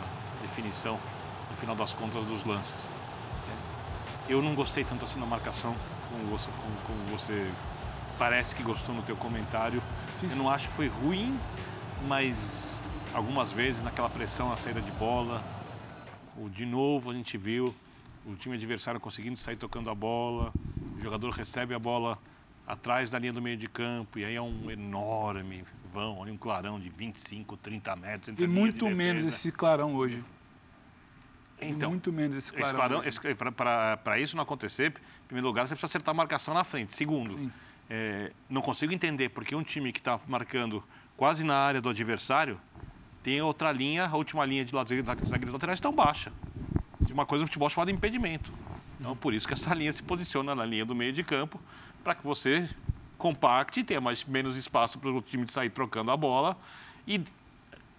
definição, no final das contas, dos lances. É. Eu não gostei tanto assim da marcação, como você, como, como você parece que gostou no teu comentário. eu não acho que foi ruim, mas algumas vezes naquela pressão na saída de bola, o, de novo a gente viu o time adversário conseguindo sair tocando a bola, o jogador recebe a bola atrás da linha do meio de campo, e aí é um enorme vão, um clarão de 25, 30 metros. Entre
E muito menos esse clarão hoje.
Então,
muito menos esse clarão.
Clarão, para isso não acontecer, em primeiro lugar, você precisa acertar a marcação na frente. Segundo, é, não consigo entender porque um time que está marcando quase na área do adversário tem outra linha, a última linha de zagueiros laterais tão baixa. É uma coisa no futebol chamada impedimento. Então, por isso que essa <laughs> linha se posiciona na linha do meio de campo, para que você compacte, tenha mais, menos espaço para o time de sair trocando a bola e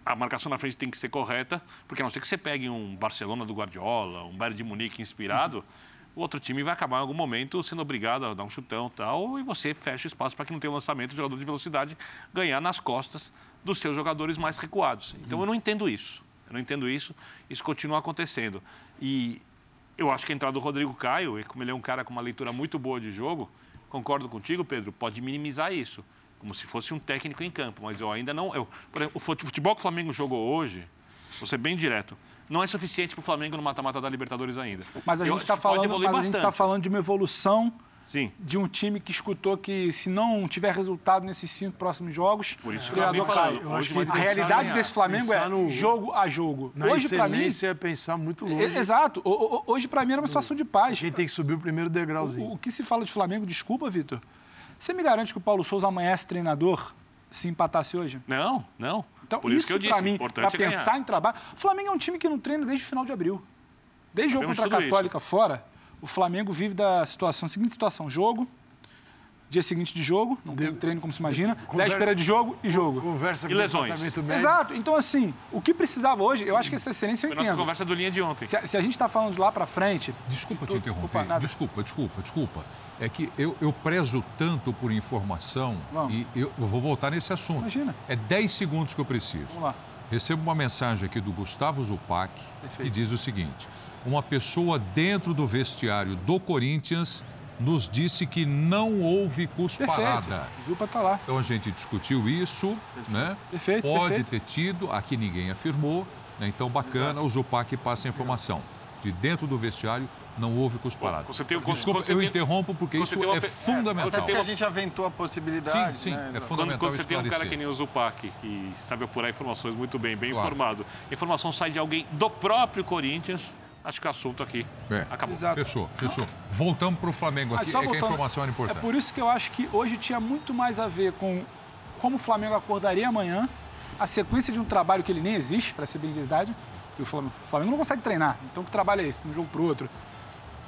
a marcação na frente tem que ser correta, porque a não ser que você pegue um Barcelona do Guardiola, um Bayern de Munique inspirado, <laughs> o outro time vai acabar em algum momento sendo obrigado a dar um chutão tal, e você fecha o espaço para que não tenha um lançamento, o jogador de velocidade ganhar nas costas dos seus jogadores mais recuados. Então eu não entendo isso. Eu não entendo isso. Isso continua acontecendo. E eu acho que a entrada do Rodrigo Caio, e como ele é um cara com uma leitura muito boa de jogo, concordo contigo, Pedro, pode minimizar isso, como se fosse um técnico em campo. Mas eu ainda não. Eu, exemplo, o fute- futebol que o Flamengo jogou hoje, vou ser bem direto, não é suficiente para o Flamengo no mata-mata da Libertadores ainda.
Mas a
Eu
gente está falando, mas a gente tá falando de uma evolução
Sim.
de um time que escutou que se não tiver resultado nesses cinco próximos jogos,
Por isso
o
que eu
cai.
falando. Eu acho que
a realidade desse Flamengo é
no-
jogo a jogo.
Na
hoje para mim,
é pensar muito longe.
Exato. Hoje, para mim, era uma situação de paz.
Quem tem que subir o primeiro degrauzinho.
O, o que se fala de Flamengo, desculpa, Vitor. Você me garante que o Paulo Souza amanhece treinador se empatasse hoje?
Não, não.
Então,
Por isso
isso,
que eu disse,
para mim,
importante
para pensar
ganhar.
em trabalho. O Flamengo é um time que não treina desde o final de abril. Desde o jogo contra a Católica fora, o Flamengo vive da situação, seguinte situação, jogo, dia seguinte de jogo, não tem treino como se imagina,
Conver-
véspera de jogo e jogo.
Conversa
E lesões.
Exato. Então, assim, o que precisava hoje, eu acho que essa excelência eu
Foi nossa
entendo.
conversa do linha de ontem.
Se, a- se a gente está falando de lá para frente...
Desculpa te interromper.
Opa,
desculpa, desculpa, desculpa. É que eu, eu prezo tanto por informação
Vamos.
e eu, eu vou voltar nesse assunto.
Imagina.
É 10 segundos que eu preciso.
Vamos lá.
Recebo uma mensagem aqui do Gustavo Zupac
Perfeito.
que diz o seguinte: uma pessoa dentro do vestiário do Corinthians nos disse que não houve cusparada.
Perfeito. Viu para estar lá.
Então a gente discutiu isso, né?
Perfeito,
Pode
perfeito.
ter tido, aqui ninguém afirmou, né? Então bacana, o Zupac passa a informação. De dentro do vestiário não houve cusparada.
Você tem
Desculpa,
você
eu
tem-
interrompo porque isso
tem uma
é
é,
fundamental.
quando
Porque a gente aventou a possibilidade.
Sim, sim,
né?
é
Exato.
fundamental
Quando, quando você tem um cara que nem o Zupac, que sabe apurar informações muito bem, bem
Claro.
informado, a informação sai de alguém do próprio Corinthians, acho que o assunto aqui
É.
acabou.
Exato.
Fechou, fechou. Voltamos para o Flamengo
Ah,
aqui,
só
é que a informação era
É
importante.
por isso que eu acho que hoje tinha muito mais a ver com como o Flamengo acordaria amanhã, a sequência de um trabalho que ele nem existe, para ser bem verdade. E o Flamengo, o Flamengo não consegue treinar. Então que trabalho é esse, de um jogo para o outro?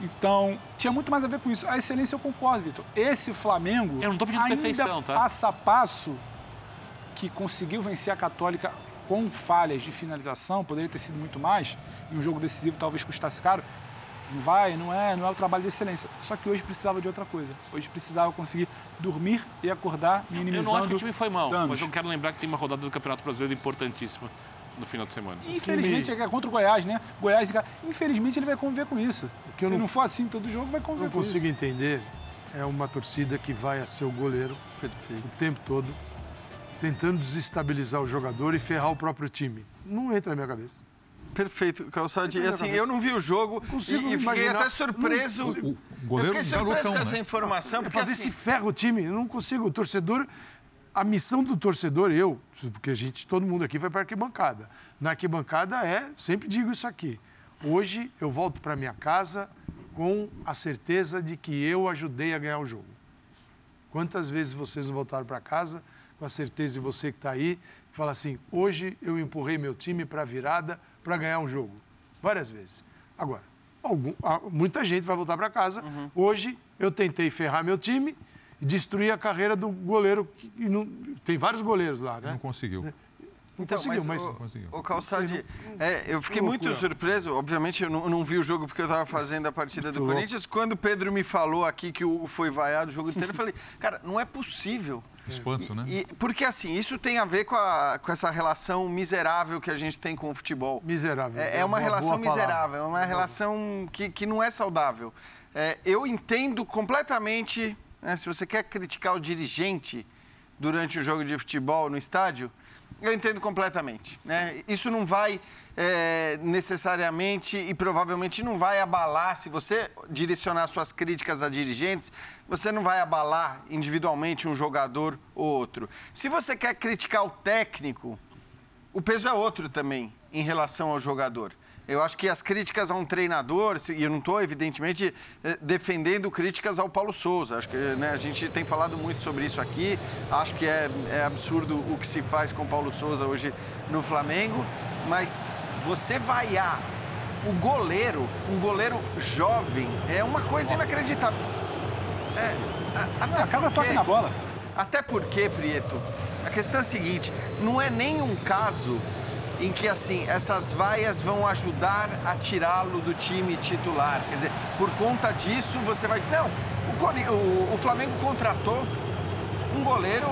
Então, tinha muito mais a ver com isso. A excelência eu concordo, Vitor. Esse Flamengo
Eu não tô pedindo
ainda
perfeição, tá?
passo a passo que conseguiu vencer a Católica com falhas de finalização, poderia ter sido muito mais, e um jogo decisivo talvez custasse caro. Não vai, não é, não é o trabalho de excelência. Só que hoje precisava de outra coisa. Hoje precisava conseguir dormir e acordar,
Eu
minimizando
não acho que o time foi mal,
danos.
mas eu quero lembrar que tem uma rodada do Campeonato Brasileiro importantíssima no final de semana.
Infelizmente, é que é contra o Goiás, né? Goiás, infelizmente, ele vai conviver com isso.
que eu
Se
não-
não for assim todo jogo, vai conviver
não
com
consigo
isso.
entender é uma torcida que vai a seu goleiro o tempo todo tentando desestabilizar o jogador e ferrar o próprio time. Não entra na minha cabeça.
Perfeito, Calçade. Assim, eu não vi o jogo e, e, fiquei até surpreso.
O, o goleiro
eu fiquei surpreso
garotão,
com essa
né?
informação.
Porque
Porque
fazer
assim,
se ferra o time, eu não consigo. O torcedor, a missão do torcedor, eu, porque a gente, todo mundo aqui vai para arquibancada. Na arquibancada é, sempre digo isso aqui. Hoje eu volto para minha casa com a certeza de que eu ajudei a ganhar o jogo. Quantas vezes vocês não voltaram para casa com a certeza de você que está aí, que fala assim: hoje eu empurrei meu time para a virada para ganhar um jogo? Várias vezes. Agora, algum- muita gente vai voltar para casa. Hoje eu tentei ferrar meu time e destruir a carreira do goleiro. Que que não, tem vários goleiros lá, né?
Não conseguiu.
Não
Então,
conseguiu, mas.
o, o Calçade, é, eu fiquei
Que
muito surpreso. Obviamente, eu não, não vi o jogo porque eu estava fazendo a partida do. Corinthians. Quando o Pedro me falou aqui que o Hugo foi vaiado o jogo inteiro, eu falei, <laughs> cara, não é possível.
Espanto, né?
E, porque assim, isso tem a ver com, a- com essa relação miserável que a gente tem com o futebol.
Miserável.
É, é uma
Boa-
relação miserável, é uma relação que, que não é saudável. É, eu entendo completamente, né, se você quer criticar o dirigente durante o jogo de futebol no estádio, eu entendo completamente. Né? Isso não vai é, necessariamente e provavelmente não vai abalar, se você direcionar suas críticas a dirigentes, você não vai abalar individualmente um jogador ou outro. Se você quer criticar o técnico, o peso é outro também em relação ao jogador. Eu acho que as críticas a um treinador, e eu não estou, evidentemente, eh, defendendo críticas ao Paulo Souza. Acho que né, a gente tem falado muito sobre isso aqui. Acho que é, é absurdo o que se faz com o Paulo Souza hoje no Flamengo. Mas você vaiar o goleiro, um goleiro jovem, é uma coisa inacreditável. É, a- até
cada
porque-
toque na bola.
até porque, Prieto, a questão é a seguinte: não é nenhum caso em que assim essas vaias vão ajudar a tirá-lo do time titular. Quer dizer, por conta disso você vai. Não, o, o- o Flamengo contratou um goleiro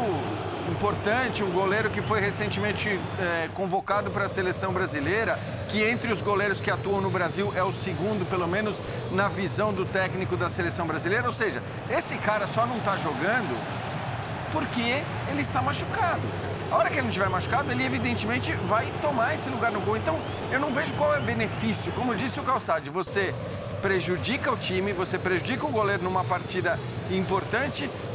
importante, um goleiro que foi recentemente eh, convocado para a seleção brasileira, que entre os goleiros que atuam no Brasil é o segundo, pelo menos na visão do técnico da seleção brasileira. Ou seja, esse cara só não está jogando porque ele está machucado. A hora que ele não estiver machucado, ele evidentemente vai tomar esse lugar no gol. Então, eu não vejo qual é o benefício. Como disse o Calçade, você prejudica o time, você prejudica o goleiro numa partida importante,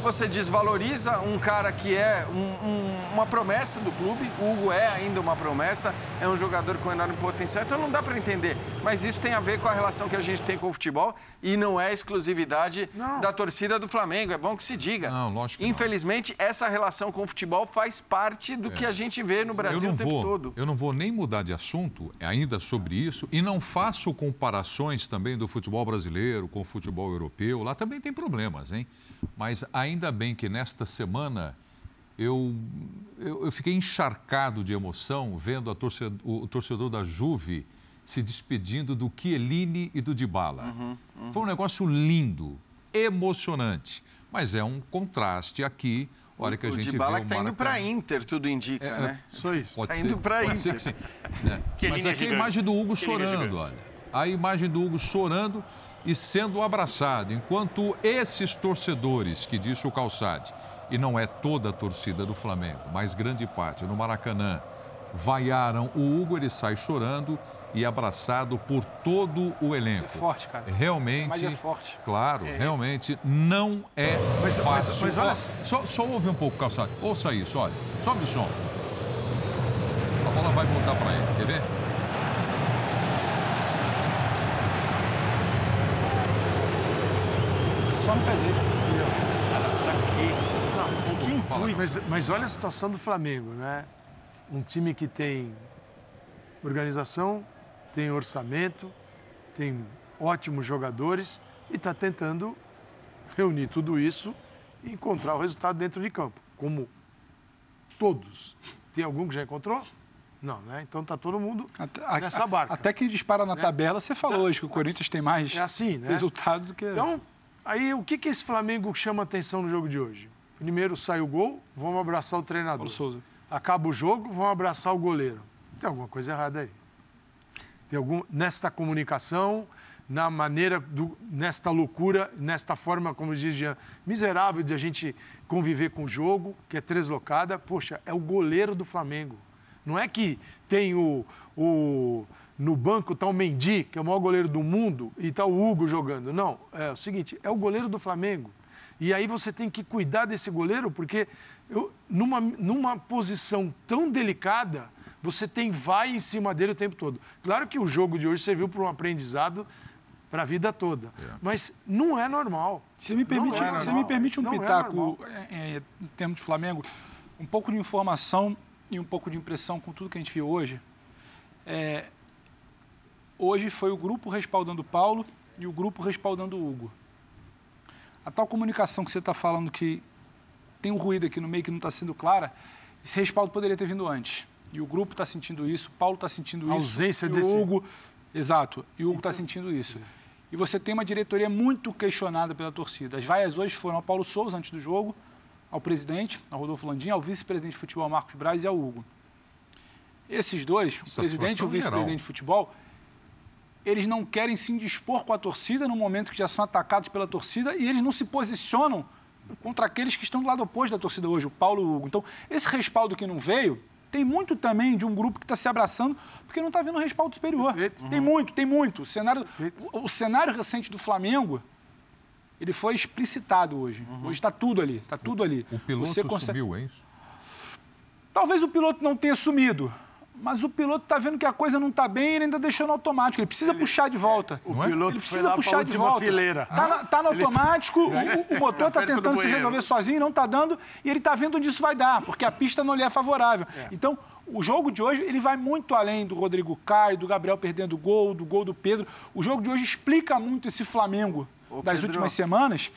você desvaloriza um cara que é um- um- uma promessa do clube. O Hugo é ainda uma promessa, é um jogador com enorme potencial, então não dá para entender. Mas isso tem a ver com a relação que a gente tem com o futebol e não é exclusividade da torcida do Flamengo. É bom que se diga.
Não, lógico que não.
Infelizmente, essa relação com o futebol faz parte do que a gente vê no Brasil
eu não
o tempo
vou,
todo.
Eu não vou nem mudar de assunto ainda sobre isso e não faço comparações também do futebol brasileiro com o futebol europeu. Lá também tem problemas, hein? Mas ainda bem que nesta semana eu, eu, eu fiquei encharcado de emoção vendo a torcedor, o torcedor da Juve se despedindo do Chiellini e do Dybala. Foi um negócio lindo, emocionante. Mas é um contraste aqui, a hora que a
o
gente
Dybala
vê
que
o
tá indo
Maracanã.
para Inter, tudo indica,
É,
né?
Só isso.
Pode
Tá
ser,
indo
pode
Inter.
ser que sim. <laughs> né?
Que
Mas aqui a
gigante.
imagem do Hugo
Que linha
chorando, olha. A imagem do Hugo chorando e sendo abraçado, enquanto esses torcedores, que disse o Calçade, e não é toda a torcida do Flamengo, mas grande parte, no Maracanã, vaiaram o Hugo, ele sai chorando e abraçado por todo o elenco.
Isso é forte, cara.
Realmente.
Imagem é forte.
Claro, realmente não é
Mas- mas-
fácil.
mas olha
Ó,
só-
só, só ouve um pouco, Calçado. Ouça isso, olha. Sobe o som. A bola vai voltar para ele, quer ver?
Só no pé dele.
Em que intuito?
Mas, mas olha a situação do Flamengo, né? Um time que tem organização, tem orçamento, tem ótimos jogadores e está tentando reunir tudo isso e encontrar o resultado dentro de campo, como todos. Tem algum que já encontrou? Não, né? Então está todo mundo
A-
nessa barca.
Até que dispara na tabela, você falou hoje que o Corinthians tem mais
É assim, né?
resultado do que.
Então, aí o que, que esse Flamengo chama atenção no jogo de hoje? Primeiro sai o gol, vamos abraçar o treinador.
Souza.
Acaba o jogo, vão abraçar o goleiro. Tem alguma coisa errada aí. Tem algum nesta comunicação, na maneira do, nesta loucura, nesta forma, como diz Jean, miserável de a gente conviver com o jogo, que é deslocada. Poxa, é o goleiro do Flamengo. Não é que tem o, o no banco está o Mendy, que é o maior goleiro do mundo, e está o Hugo jogando. Não, é o seguinte, é o goleiro do Flamengo. E aí você tem que cuidar desse goleiro, porque eu, numa, numa posição tão delicada, você tem vai em cima dele o tempo todo. Claro que o jogo de hoje serviu para um aprendizado para a vida toda. É. Mas não é normal.
Você me permite, é você me permite um não é pitaco é em termos de Flamengo, um pouco de informação e um pouco de impressão com tudo que a gente viu hoje. É, hoje foi o grupo respaldando Paulo e o grupo respaldando o Hugo. A tal comunicação que você está falando que tem um ruído aqui no meio que não está sendo clara, esse respaldo poderia ter vindo antes. E o grupo está sentindo isso, o Paulo está sentindo
a
isso.
ausência desse...
Hugo. Exato. E o Hugo está então... sentindo isso. E você tem uma diretoria muito questionada pela torcida. As vaias hoje foram ao Paulo Souza antes do jogo, ao presidente, ao Rodolfo Landim, ao vice-presidente de futebol, Marcos Braz, e ao Hugo. Esses dois, o presidente e o vice-presidente de futebol, eles não querem se indispor com a torcida no momento que já são atacados pela torcida e eles não se posicionam contra aqueles que estão do lado oposto da torcida hoje, o Paulo e o Hugo. Então, esse respaldo que não veio tem muito também de um grupo que está se abraçando porque não está vendo respaldo superior. Perfeito. Tem uhum. muito, tem muito. O cenário, o, o, cenário recente do Flamengo, ele foi explicitado hoje. Uhum. Hoje está tudo ali, está tudo ali.
O piloto Você consegue... sumiu, é isso?
Talvez o piloto não tenha sumido, mas o piloto está vendo que a coisa não está bem e ele ainda deixou no automático. Ele precisa ele, puxar de volta.
O é? piloto
ele
precisa puxar de volta. Fileira.
Tá, tá no automático, o, o, motor está tentando se resolver sozinho, não está dando, e ele está vendo onde isso vai dar, porque a pista não lhe é favorável. É. Então, o jogo de hoje ele vai muito além do Rodrigo Caio, do Gabriel perdendo gol, do gol do Pedro. O jogo de hoje explica muito esse Flamengo Ô, das Pedro. últimas semanas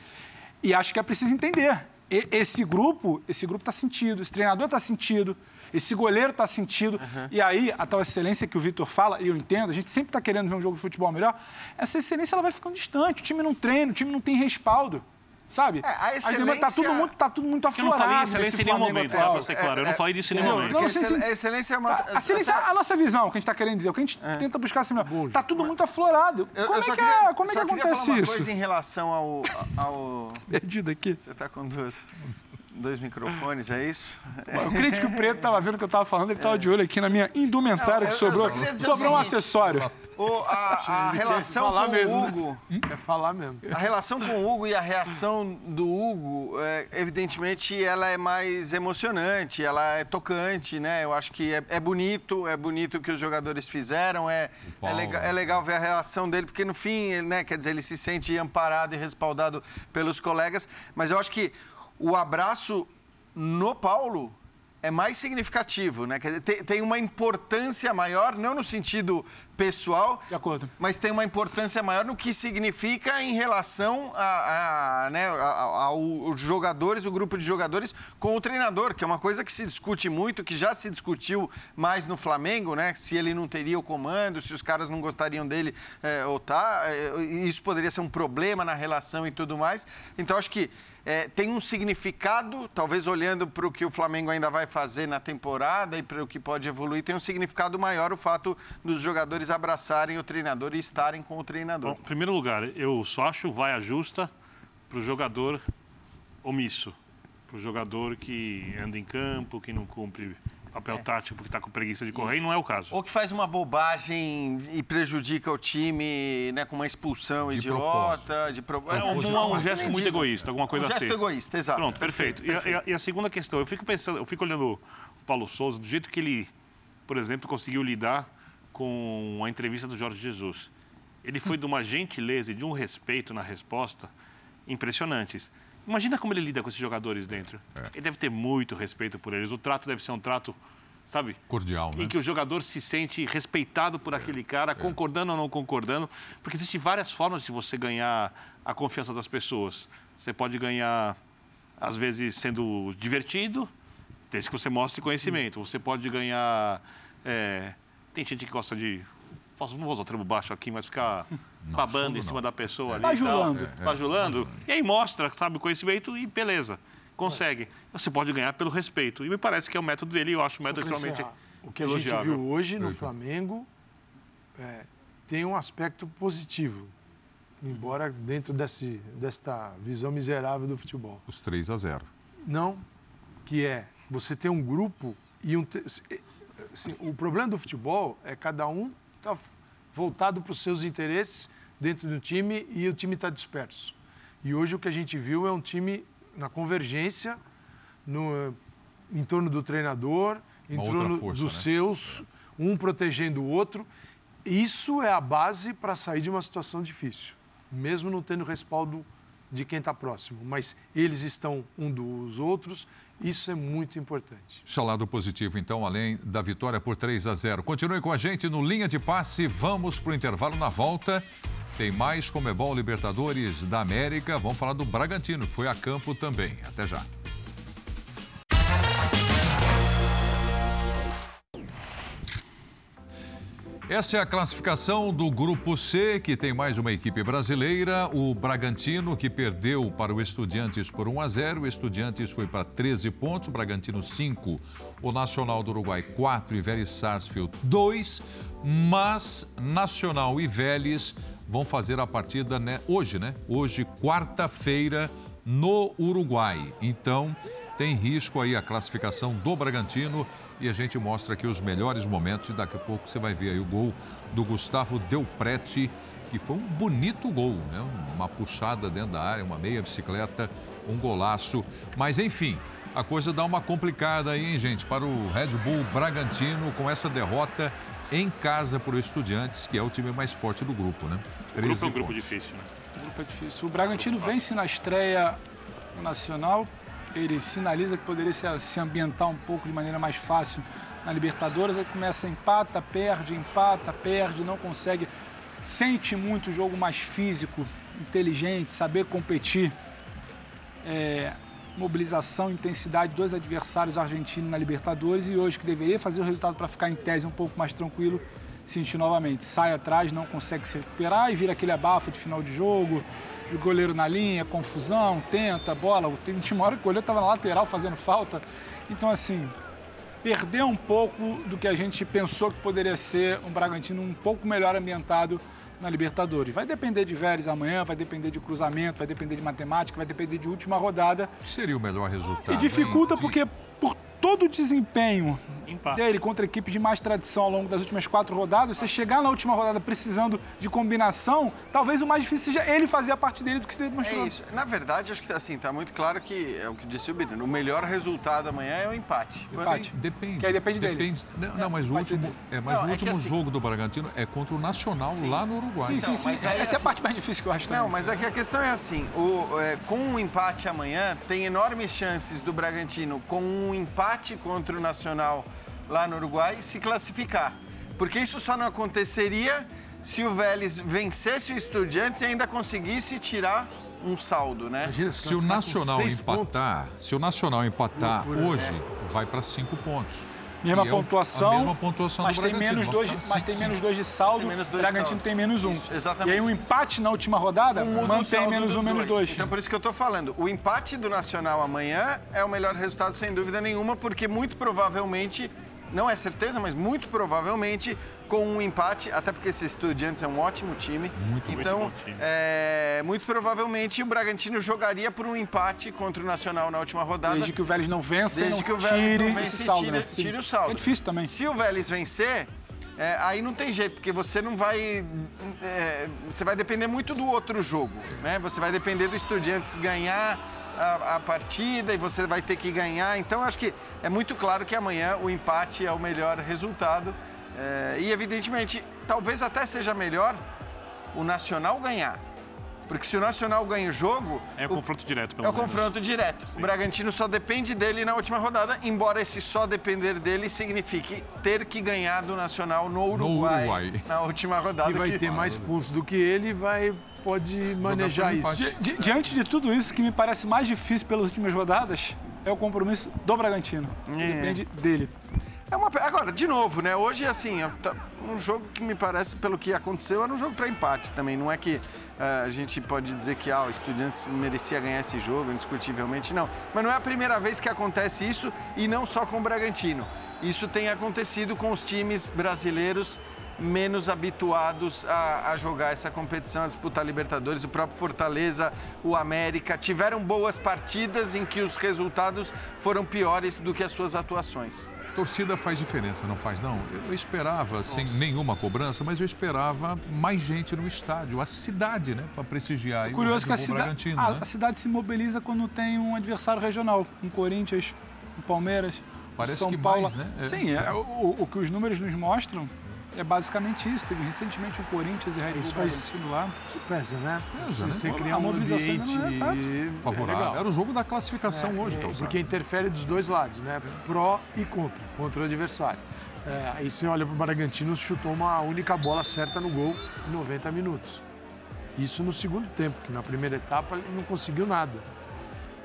e acho que é preciso entender. E, esse grupo, esse grupo está sentido, esse treinador está sentido. Esse goleiro está sentido. Uhum. E aí, a tal excelência que o Vitor fala, e eu entendo, a gente sempre está querendo ver um jogo de futebol melhor, essa excelência ela vai ficando distante. O time não treina, o time não tem respaldo. Sabe? É, a excelência... Tá tudo muito, tá tudo muito aflorado.
Eu não falei excelência em nenhum momento, tá? Pra ser claro. É, eu não é, falei disso em nenhum momento.
Não, não sei se... A excelência é uma... A, excelência é a nossa visão, o que a gente está querendo dizer. O que a gente é. tenta buscar assim, tá tudo muito aflorado. Eu, como eu é que, queria, é, como é que acontece
falar
isso?
uma coisa em relação ao... ao... <laughs>
Perdido aqui.
Você está com duas dois microfones, é isso?
O crítico preto estava vendo o que eu estava falando, ele estava de olho aqui na minha indumentária que sobrou. Sobrou um acessório.
O, a, a relação com mesmo, o né? Hugo.
Né? É falar mesmo.
A relação com o Hugo e a reação do Hugo, é, evidentemente, ela é mais emocionante, ela é tocante, né? Eu acho que é, é bonito, é bonito o que os jogadores fizeram, é, é, legal, é legal ver a reação dele, porque no fim, né, quer dizer, ele se sente amparado e respaldado pelos colegas, mas eu acho que o abraço no Paulo é mais significativo, né? Quer dizer, tem, uma importância maior, não no sentido pessoal, mas tem uma importância maior no que significa em relação a, a, né, aos jogadores, o grupo de jogadores com o treinador, que é uma coisa que se discute muito, que já se discutiu mais no Flamengo, né? Se ele não teria o comando, se os caras não gostariam dele é, ou tá, é, isso poderia ser um problema na relação e tudo mais. Então acho que é, tem um significado, talvez olhando para o que o Flamengo ainda vai fazer na temporada e para o que pode evoluir, tem um significado maior o fato dos jogadores abraçarem o treinador e estarem com o treinador. Bom,
em primeiro lugar, eu só acho vai justa para o jogador omisso, para o jogador que anda em campo, que não cumpre papel é. tático porque está com preguiça de correr, Isso. e não é o caso.
Ou que faz uma bobagem e prejudica o time, né, com uma expulsão de idiota, de
propósito. É um, um, gesto muito egoísta, alguma coisa
um
assim.
gesto egoísta, exato.
Pronto, perfeito. perfeito. E, a, e, a, segunda questão, eu fico pensando, eu fico olhando o Paulo Souza, do jeito que ele, por exemplo, conseguiu lidar com a entrevista do Jorge Jesus. Ele foi <laughs> de uma gentileza e de um respeito na resposta impressionantes. Imagina como ele lida com esses jogadores dentro. É. Ele deve ter muito respeito por eles. O trato deve ser um trato, sabe?
Cordial,
né? Em que o jogador se sente respeitado por é. aquele cara, é. concordando ou não concordando. Porque existem várias formas de você ganhar a confiança das pessoas. Você pode ganhar, às vezes, sendo divertido, desde que você mostre conhecimento. Você pode ganhar. É... Tem gente que gosta de não vou usar o termo baixo aqui, mas ficar <laughs> não, babando em cima não. da pessoa é. ali.
Bajulando.
É, é, bajulando. E aí mostra, sabe, o conhecimento e beleza. Consegue. Você pode ganhar pelo respeito. E me parece que é o método dele e eu acho o método extremamente
O que a gente viu hoje no Flamengo é, tem um aspecto positivo. Embora dentro desse, desta visão miserável do futebol.
Os 3 a 0.
Não, que é você ter um grupo e um. Assim, o problema do futebol é cada um está voltado para os seus interesses dentro do time e o time está disperso. E hoje o que a gente viu é um time na convergência, no, em torno do treinador, em torno força, dos né? seus, um protegendo o outro. Isso é a base para sair de uma situação difícil, mesmo não tendo respaldo de quem está próximo. Mas eles estão um dos outros, isso é muito importante.
Salado positivo, então, além da vitória por 3 a 0. Continue com a gente no Linha de Passe. Vamos para o intervalo na volta. Tem mais Comebol Libertadores da América. Vamos falar do Bragantino, que foi a campo também. Até já. Essa é a classificação do Grupo C, que tem mais uma equipe brasileira. O Bragantino, que perdeu para o Estudiantes por 1 a 0. O Estudiantes foi para 13 pontos, o Bragantino 5. O Nacional do Uruguai 4 e Vélez Sarsfield 2. Mas Nacional e Vélez vão fazer a partida né, hoje, né? Hoje, quarta-feira, no Uruguai. Então, tem risco aí a classificação do Bragantino e a gente mostra aqui os melhores momentos e daqui a pouco você vai ver aí o gol do Gustavo Delprete, que foi um bonito gol, né? Uma puxada dentro da área, uma meia bicicleta, um golaço. Mas enfim, a coisa dá uma complicada aí, hein, gente, para o Red Bull Bragantino com essa derrota em casa para o Estudiantes, que é o time mais forte do grupo, né?
O grupo é um grupo difícil, né?
O grupo é difícil. O Bragantino vence na estreia nacional ele sinaliza que poderia se, se ambientar um pouco de maneira mais fácil na Libertadores, aí começa empata, perde, empata, perde, não consegue, sente muito o jogo mais físico, inteligente, saber competir. É, mobilização, intensidade dos adversários argentinos na Libertadores e hoje que deveria fazer o resultado para ficar em tese um pouco mais tranquilo, sentir novamente. Sai atrás, não consegue se recuperar e vira aquele abafo de final de jogo, o goleiro na linha, confusão, tenta, bola. Tem uma hora que o goleiro estava na lateral fazendo falta. Então, assim, perdeu um pouco do que a gente pensou que poderia ser um Bragantino um pouco melhor ambientado na Libertadores. Vai depender de Vélez amanhã, vai depender de cruzamento, vai depender de matemática, vai depender de última rodada.
Seria o melhor resultado.
E dificulta hein? porque por todo o desempenho Empate. dele contra a equipe de mais tradição ao longo das últimas quatro rodadas, você chegar na última rodada precisando de combinação, talvez o mais difícil seja ele fazer a parte dele do que se demonstrou.
É isso. Na verdade, acho que assim, tá muito claro que é o que disse o Birino. O melhor resultado amanhã é o empate.
Empate.
Quando... Depende.
Que aí depende,
depende
dele.
Não, não mas o último, é, mas não, o é último assim... jogo do Bragantino é contra o Nacional sim. lá no Uruguai.
Sim, sim, sim. Essa é, assim... é a parte mais difícil que eu acho também.
Não, mas é que a questão é assim, o, é, com um empate amanhã, tem enormes chances do Bragantino com um empate contra o Nacional lá no Uruguai se classificar. Porque isso só não aconteceria se o Vélez vencesse o Estudiantes e ainda conseguisse tirar um saldo, né?
Imagina, se, se o Nacional empatar, pontos. se o Nacional empatar Loucura, hoje, né? vai para cinco pontos.
Mesma pontuação,
é a mesma pontuação
mas, tem menos, dois, mas tem menos dois de saldo, o Bragantino tem menos um. Isso,
exatamente.
E aí um empate na última rodada um mantém menos um, menos dois.
Então por isso que eu estou falando, o empate do Nacional amanhã é o melhor resultado sem dúvida nenhuma, porque muito provavelmente não é certeza, mas muito provavelmente com um empate, até porque esse Estudiantes é um ótimo time.
Muito,
então,
muito, time.
É, muito provavelmente o Bragantino jogaria por um empate contra o Nacional na última rodada.
Desde que o Vélez não vença,
Desde
não
que o Vélez não vence, saldo, tire, né? tire o saldo.
É difícil também.
Se o Vélez vencer, é, aí não tem jeito, porque você não vai. É, você vai depender muito do outro jogo. Né? Você vai depender do Estudiantes ganhar a, a, partida e você vai ter que ganhar. Então, acho que é muito claro que amanhã o empate é o melhor resultado. É, e, evidentemente, talvez até seja melhor o Nacional ganhar. Porque se o Nacional ganha o jogo.
É o, o confronto direto, pelo
É o confronto direto. Sim. O Bragantino só depende dele na última rodada, embora esse só depender dele signifique ter que ganhar do Nacional no Uruguai, no Uruguai. na última rodada.
E vai que... ter mais pontos do que ele vai pode manejar isso. Di,
di, diante de tudo isso, que me parece mais difícil pelas últimas rodadas é o compromisso do Bragantino. É. Depende dele.
É uma, agora, de novo, né? Hoje, assim, é um jogo que me parece, pelo que aconteceu, era um jogo para empate também. Não é que uh, a gente pode dizer que ah, o Estudiantes merecia ganhar esse jogo, indiscutivelmente, não. Mas não é a primeira vez que acontece isso e não só com o Bragantino. Isso tem acontecido com os times brasileiros menos habituados a, a jogar essa competição, a disputar Libertadores. O próprio Fortaleza, o América, tiveram boas partidas em que os resultados foram piores do que as suas atuações
torcida faz diferença, não faz não? Eu esperava, Nossa. sem nenhuma cobrança, mas eu esperava mais gente no estádio, a cidade, né, para prestigiar.
Curioso que a, cida... a, né? a cidade se mobiliza quando tem um adversário regional, um Corinthians, um Palmeiras,
Parece
São
que
Paulo.
Mais, né?
Sim, é, o, o que os números nos mostram é basicamente isso. Teve recentemente o Corinthians e Red Bull
isso faz lá. Isso pesa, né?
Pesa,
né? Você cria um ambiente
é favorável. É Era o jogo da classificação
é,
hoje,
é, Porque interfere dos dois lados, né? Pró e contra, contra o adversário. É, aí você olha para o Bragantino, chutou uma única bola certa no gol em 90 minutos. Isso no segundo tempo, que na primeira etapa ele não conseguiu nada.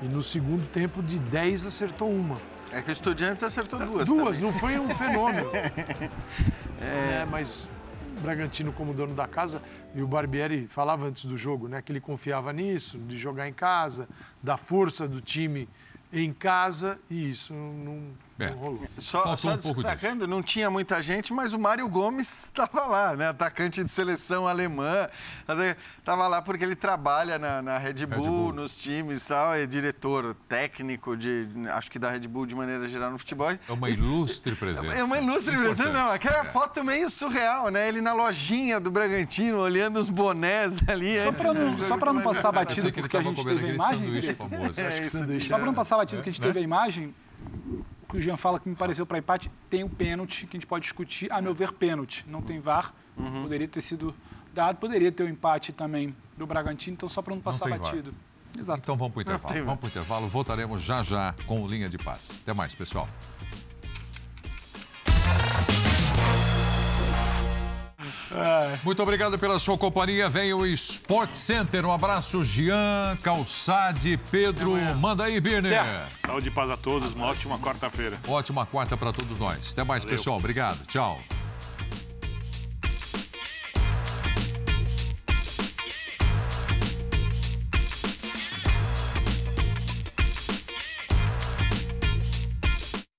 E no segundo tempo, de 10, acertou uma.
É que o Estudiantes acertou duas.
Duas, também. não foi um fenômeno. <laughs> é... é, mas o Bragantino, como dono da casa, e o Barbieri falava antes do jogo, né, que ele confiava nisso, de jogar em casa, da força do time em casa, e isso não é.
Só, só um destacando, não tinha muita gente, mas o Mário Gomes <laughs> estava lá, né? Atacante de seleção alemã. Estava lá porque ele trabalha na, na Red, Bull, Red, Bull, nos times e tal, é diretor técnico de, acho que da Red Bull de maneira geral no futebol.
É uma ilustre presença.
É uma ilustre presença, não. Aquela é. foto meio surreal, né? Ele na lojinha do Bragantino, olhando os bonés ali.
Só para não, não passar batido, porque a gente teve a imagem.
Famoso. É,
só para não passar batido, que a gente teve a imagem que o Jean fala que me pareceu para empate, tem o um pênalti que a gente pode discutir, a meu ver, pênalti. Não tem VAR, uhum. poderia ter sido dado, poderia ter o um empate também do Bragantino, então só para não passar não batido.
Exato. Então vamos para o intervalo. Vamos para o intervalo, voltaremos já já com o Linha de Paz. Até mais, pessoal. Muito obrigado pela sua companhia. Vem o Sport Center. Um abraço, Jean, Calçade, Pedro. Manda aí, Birner.
Saúde e paz a todos. Uma ótima quarta-feira.
Ótima quarta para todos nós. Até mais, Valeu. pessoal. Obrigado. Tchau.